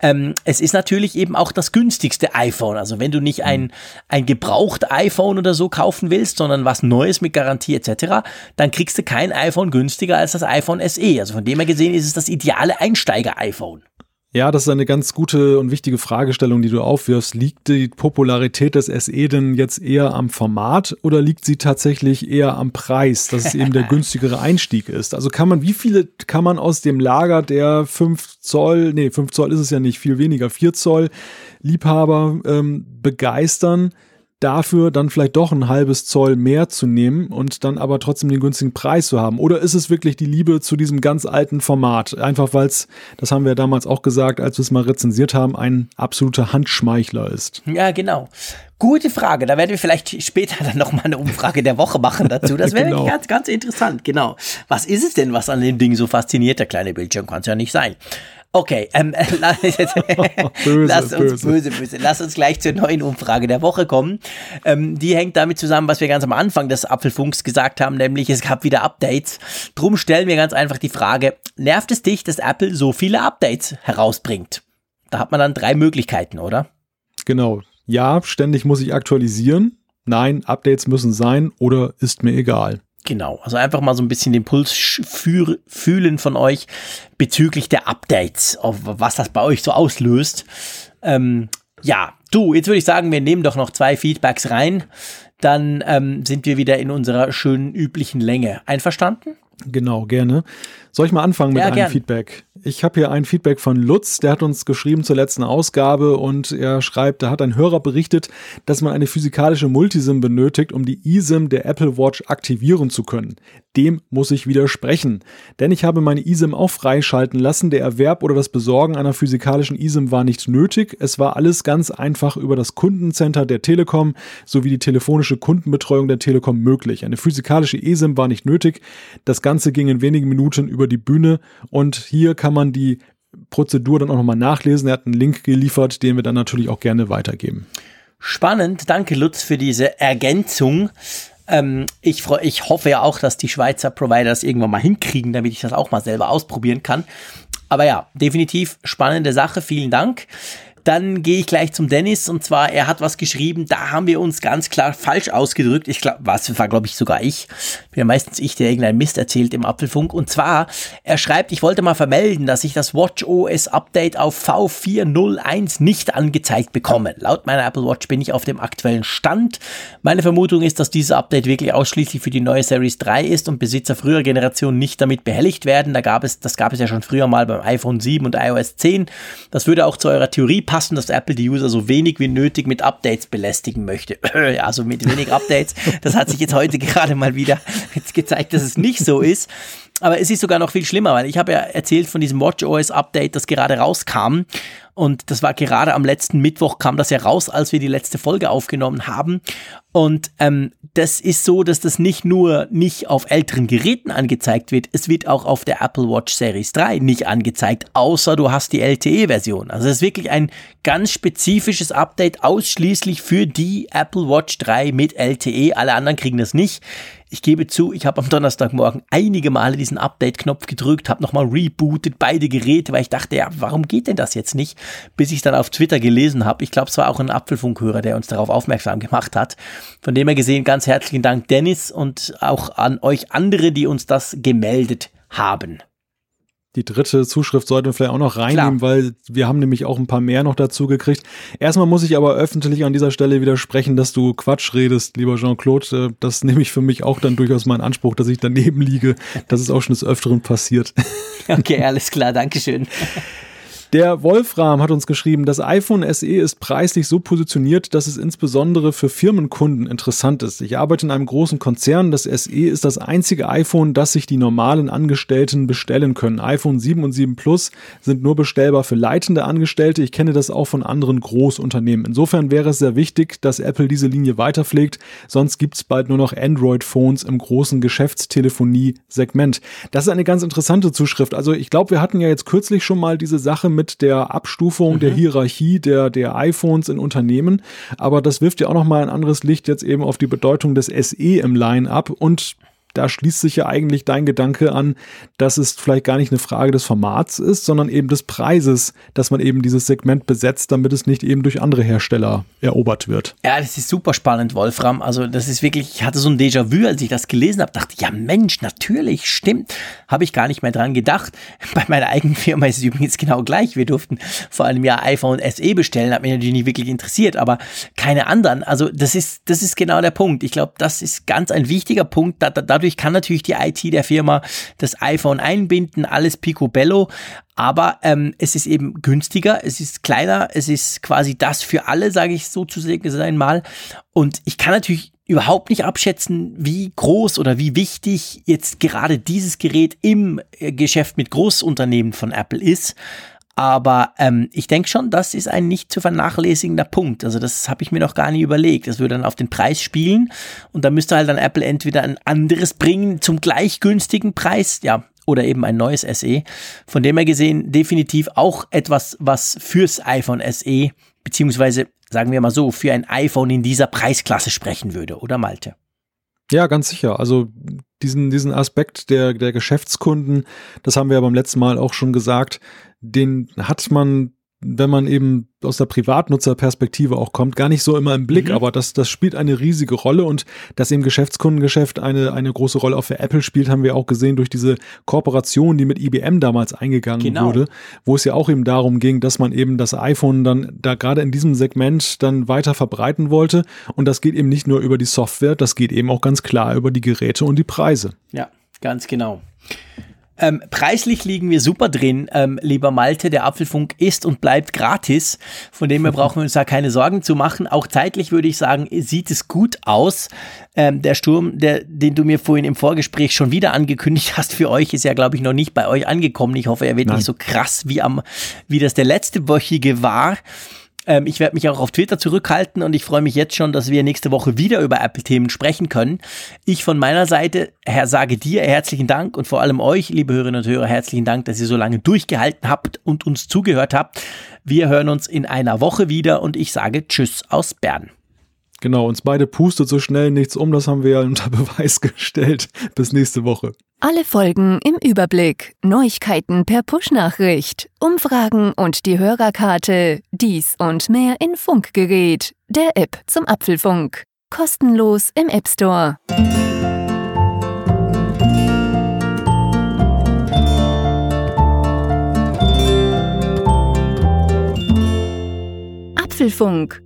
ähm, es ist natürlich eben auch das günstigste iPhone. Also wenn du nicht ein, mhm. ein gebraucht iPhone oder so kaufen willst, sondern was Neues mit Garantie etc., dann kriegst du kein iPhone günstiger als das iPhone SE. Also von dem her gesehen ist es das ideale Einsteiger-iPhone. Ja, das ist eine ganz gute und wichtige Fragestellung, die du aufwirfst. Liegt die Popularität des SE denn jetzt eher am Format oder liegt sie tatsächlich eher am Preis, dass es eben der günstigere Einstieg ist? Also kann man, wie viele kann man aus dem Lager der 5 Zoll, nee, 5 Zoll ist es ja nicht, viel weniger, 4 Zoll Liebhaber ähm, begeistern? Dafür dann vielleicht doch ein halbes Zoll mehr zu nehmen und dann aber trotzdem den günstigen Preis zu haben? Oder ist es wirklich die Liebe zu diesem ganz alten Format? Einfach weil es, das haben wir damals auch gesagt, als wir es mal rezensiert haben, ein absoluter Handschmeichler ist. Ja, genau. Gute Frage. Da werden wir vielleicht später dann nochmal eine Umfrage der Woche machen dazu. Das wäre genau. ganz, ganz interessant. Genau. Was ist es denn, was an dem Ding so fasziniert? Der kleine Bildschirm kann es ja nicht sein. Okay, ähm, böse, lass uns böse. böse, böse. Lass uns gleich zur neuen Umfrage der Woche kommen. Ähm, die hängt damit zusammen, was wir ganz am Anfang des Apfelfunks gesagt haben, nämlich es gab wieder Updates. Drum stellen wir ganz einfach die Frage: Nervt es dich, dass Apple so viele Updates herausbringt? Da hat man dann drei Möglichkeiten, oder? Genau. Ja, ständig muss ich aktualisieren. Nein, Updates müssen sein oder ist mir egal. Genau, also einfach mal so ein bisschen den Puls fühlen von euch bezüglich der Updates, auf was das bei euch so auslöst. Ähm, ja, du, jetzt würde ich sagen, wir nehmen doch noch zwei Feedbacks rein. Dann ähm, sind wir wieder in unserer schönen üblichen Länge. Einverstanden? Genau, gerne. Soll ich mal anfangen mit ja, einem gern. Feedback? Ich habe hier ein Feedback von Lutz, der hat uns geschrieben zur letzten Ausgabe und er schreibt, da hat ein Hörer berichtet, dass man eine physikalische Multisim benötigt, um die eSIM der Apple Watch aktivieren zu können. Dem muss ich widersprechen, denn ich habe meine eSIM auch freischalten lassen. Der Erwerb oder das Besorgen einer physikalischen eSIM war nicht nötig. Es war alles ganz einfach über das Kundencenter der Telekom sowie die telefonische Kundenbetreuung der Telekom möglich. Eine physikalische eSIM war nicht nötig. Das Ganze ging in wenigen Minuten über die Bühne und hier kann man die Prozedur dann auch nochmal nachlesen. Er hat einen Link geliefert, den wir dann natürlich auch gerne weitergeben. Spannend, danke Lutz für diese Ergänzung. Ähm, ich, freu, ich hoffe ja auch, dass die Schweizer Provider das irgendwann mal hinkriegen, damit ich das auch mal selber ausprobieren kann. Aber ja, definitiv spannende Sache. Vielen Dank. Dann gehe ich gleich zum Dennis und zwar, er hat was geschrieben, da haben wir uns ganz klar falsch ausgedrückt. Ich glaube, was war, glaube ich, sogar ich. Bin ja meistens ich, der irgendeinen Mist erzählt im Apfelfunk. Und zwar, er schreibt, ich wollte mal vermelden, dass ich das Watch OS Update auf V401 nicht angezeigt bekomme. Laut meiner Apple Watch bin ich auf dem aktuellen Stand. Meine Vermutung ist, dass dieses Update wirklich ausschließlich für die neue Series 3 ist und Besitzer früherer Generationen nicht damit behelligt werden. Da gab es, das gab es ja schon früher mal beim iPhone 7 und iOS 10. Das würde auch zu eurer Theorie passen passen, dass Apple die User so wenig wie nötig mit Updates belästigen möchte. also mit wenig Updates. Das hat sich jetzt heute gerade mal wieder gezeigt, dass es nicht so ist. Aber es ist sogar noch viel schlimmer, weil ich habe ja erzählt von diesem WatchOS Update, das gerade rauskam. Und das war gerade am letzten Mittwoch kam das ja raus, als wir die letzte Folge aufgenommen haben. Und ähm, das ist so, dass das nicht nur nicht auf älteren Geräten angezeigt wird, es wird auch auf der Apple Watch Series 3 nicht angezeigt, außer du hast die LTE-Version. Also es ist wirklich ein ganz spezifisches Update ausschließlich für die Apple Watch 3 mit LTE. Alle anderen kriegen das nicht. Ich gebe zu, ich habe am Donnerstagmorgen einige Male diesen Update-Knopf gedrückt, habe nochmal rebootet beide Geräte, weil ich dachte, ja, warum geht denn das jetzt nicht? Bis ich es dann auf Twitter gelesen habe. Ich glaube, es war auch ein Apfelfunkhörer, der uns darauf aufmerksam gemacht hat. Von dem her gesehen, ganz herzlichen Dank, Dennis, und auch an euch andere, die uns das gemeldet haben die dritte Zuschrift sollten wir vielleicht auch noch reinnehmen, Klar. weil wir haben nämlich auch ein paar mehr noch dazu gekriegt. Erstmal muss ich aber öffentlich an dieser Stelle widersprechen, dass du Quatsch redest, lieber Jean-Claude. Äh, das nehme ich für mich auch dann durchaus meinen Anspruch, dass ich daneben liege. Das ist auch schon des Öfteren passiert. Okay, alles klar, Dankeschön. Der Wolfram hat uns geschrieben, das iPhone SE ist preislich so positioniert, dass es insbesondere für Firmenkunden interessant ist. Ich arbeite in einem großen Konzern. Das SE ist das einzige iPhone, das sich die normalen Angestellten bestellen können. iPhone 7 und 7 Plus sind nur bestellbar für leitende Angestellte. Ich kenne das auch von anderen Großunternehmen. Insofern wäre es sehr wichtig, dass Apple diese Linie weiterpflegt. Sonst gibt es bald nur noch Android-Phones im großen Geschäftstelefonie-Segment. Das ist eine ganz interessante Zuschrift. Also ich glaube, wir hatten ja jetzt kürzlich schon mal diese Sache mit der Abstufung mhm. der Hierarchie der, der iPhones in Unternehmen. Aber das wirft ja auch nochmal ein anderes Licht jetzt eben auf die Bedeutung des SE im Line-up und da schließt sich ja eigentlich dein Gedanke an, dass es vielleicht gar nicht eine Frage des Formats ist, sondern eben des Preises, dass man eben dieses Segment besetzt, damit es nicht eben durch andere Hersteller erobert wird. Ja, das ist super spannend, Wolfram. Also das ist wirklich, ich hatte so ein Déjà-vu, als ich das gelesen habe, dachte, ja Mensch, natürlich, stimmt. Habe ich gar nicht mehr dran gedacht. Bei meiner eigenen Firma ist es übrigens genau gleich. Wir durften vor einem Jahr iPhone SE bestellen, hat mich natürlich nicht wirklich interessiert, aber keine anderen. Also das ist, das ist genau der Punkt. Ich glaube, das ist ganz ein wichtiger Punkt. Da, da, dadurch kann natürlich die IT der Firma das iPhone einbinden, alles picobello. Aber ähm, es ist eben günstiger, es ist kleiner, es ist quasi das für alle, sage ich sozusagen mal. Und ich kann natürlich überhaupt nicht abschätzen, wie groß oder wie wichtig jetzt gerade dieses Gerät im äh, Geschäft mit Großunternehmen von Apple ist. Aber ähm, ich denke schon, das ist ein nicht zu vernachlässigender Punkt. Also das habe ich mir noch gar nicht überlegt. Das würde dann auf den Preis spielen und da müsste halt dann Apple entweder ein anderes bringen zum gleich günstigen Preis, ja, oder eben ein neues SE. Von dem her gesehen definitiv auch etwas, was fürs iPhone SE beziehungsweise sagen wir mal so für ein iPhone in dieser Preisklasse sprechen würde, oder Malte? Ja, ganz sicher. Also diesen, diesen Aspekt der, der Geschäftskunden, das haben wir ja beim letzten Mal auch schon gesagt, den hat man wenn man eben aus der Privatnutzerperspektive auch kommt, gar nicht so immer im Blick, mhm. aber das, das spielt eine riesige Rolle und dass eben Geschäftskundengeschäft eine, eine große Rolle auch für Apple spielt, haben wir auch gesehen durch diese Kooperation, die mit IBM damals eingegangen genau. wurde, wo es ja auch eben darum ging, dass man eben das iPhone dann da gerade in diesem Segment dann weiter verbreiten wollte und das geht eben nicht nur über die Software, das geht eben auch ganz klar über die Geräte und die Preise. Ja, ganz genau. Ähm, preislich liegen wir super drin, ähm, lieber Malte. Der Apfelfunk ist und bleibt gratis. Von dem her brauchen wir uns da keine Sorgen zu machen. Auch zeitlich würde ich sagen, sieht es gut aus. Ähm, der Sturm, der, den du mir vorhin im Vorgespräch schon wieder angekündigt hast für euch, ist ja, glaube ich, noch nicht bei euch angekommen. Ich hoffe, er wird Nein. nicht so krass wie am, wie das der letzte Wöchige war. Ähm, ich werde mich auch auf Twitter zurückhalten und ich freue mich jetzt schon, dass wir nächste Woche wieder über Apple-Themen sprechen können. Ich von meiner Seite Herr, sage dir herzlichen Dank und vor allem euch, liebe Hörerinnen und Hörer, herzlichen Dank, dass ihr so lange durchgehalten habt und uns zugehört habt. Wir hören uns in einer Woche wieder und ich sage Tschüss aus Bern. Genau, uns beide pustet so schnell nichts um, das haben wir ja unter Beweis gestellt. Bis nächste Woche. Alle Folgen im Überblick, Neuigkeiten per Push-Nachricht, Umfragen und die Hörerkarte, dies und mehr in Funkgerät, der App zum Apfelfunk. Kostenlos im App Store. Apfelfunk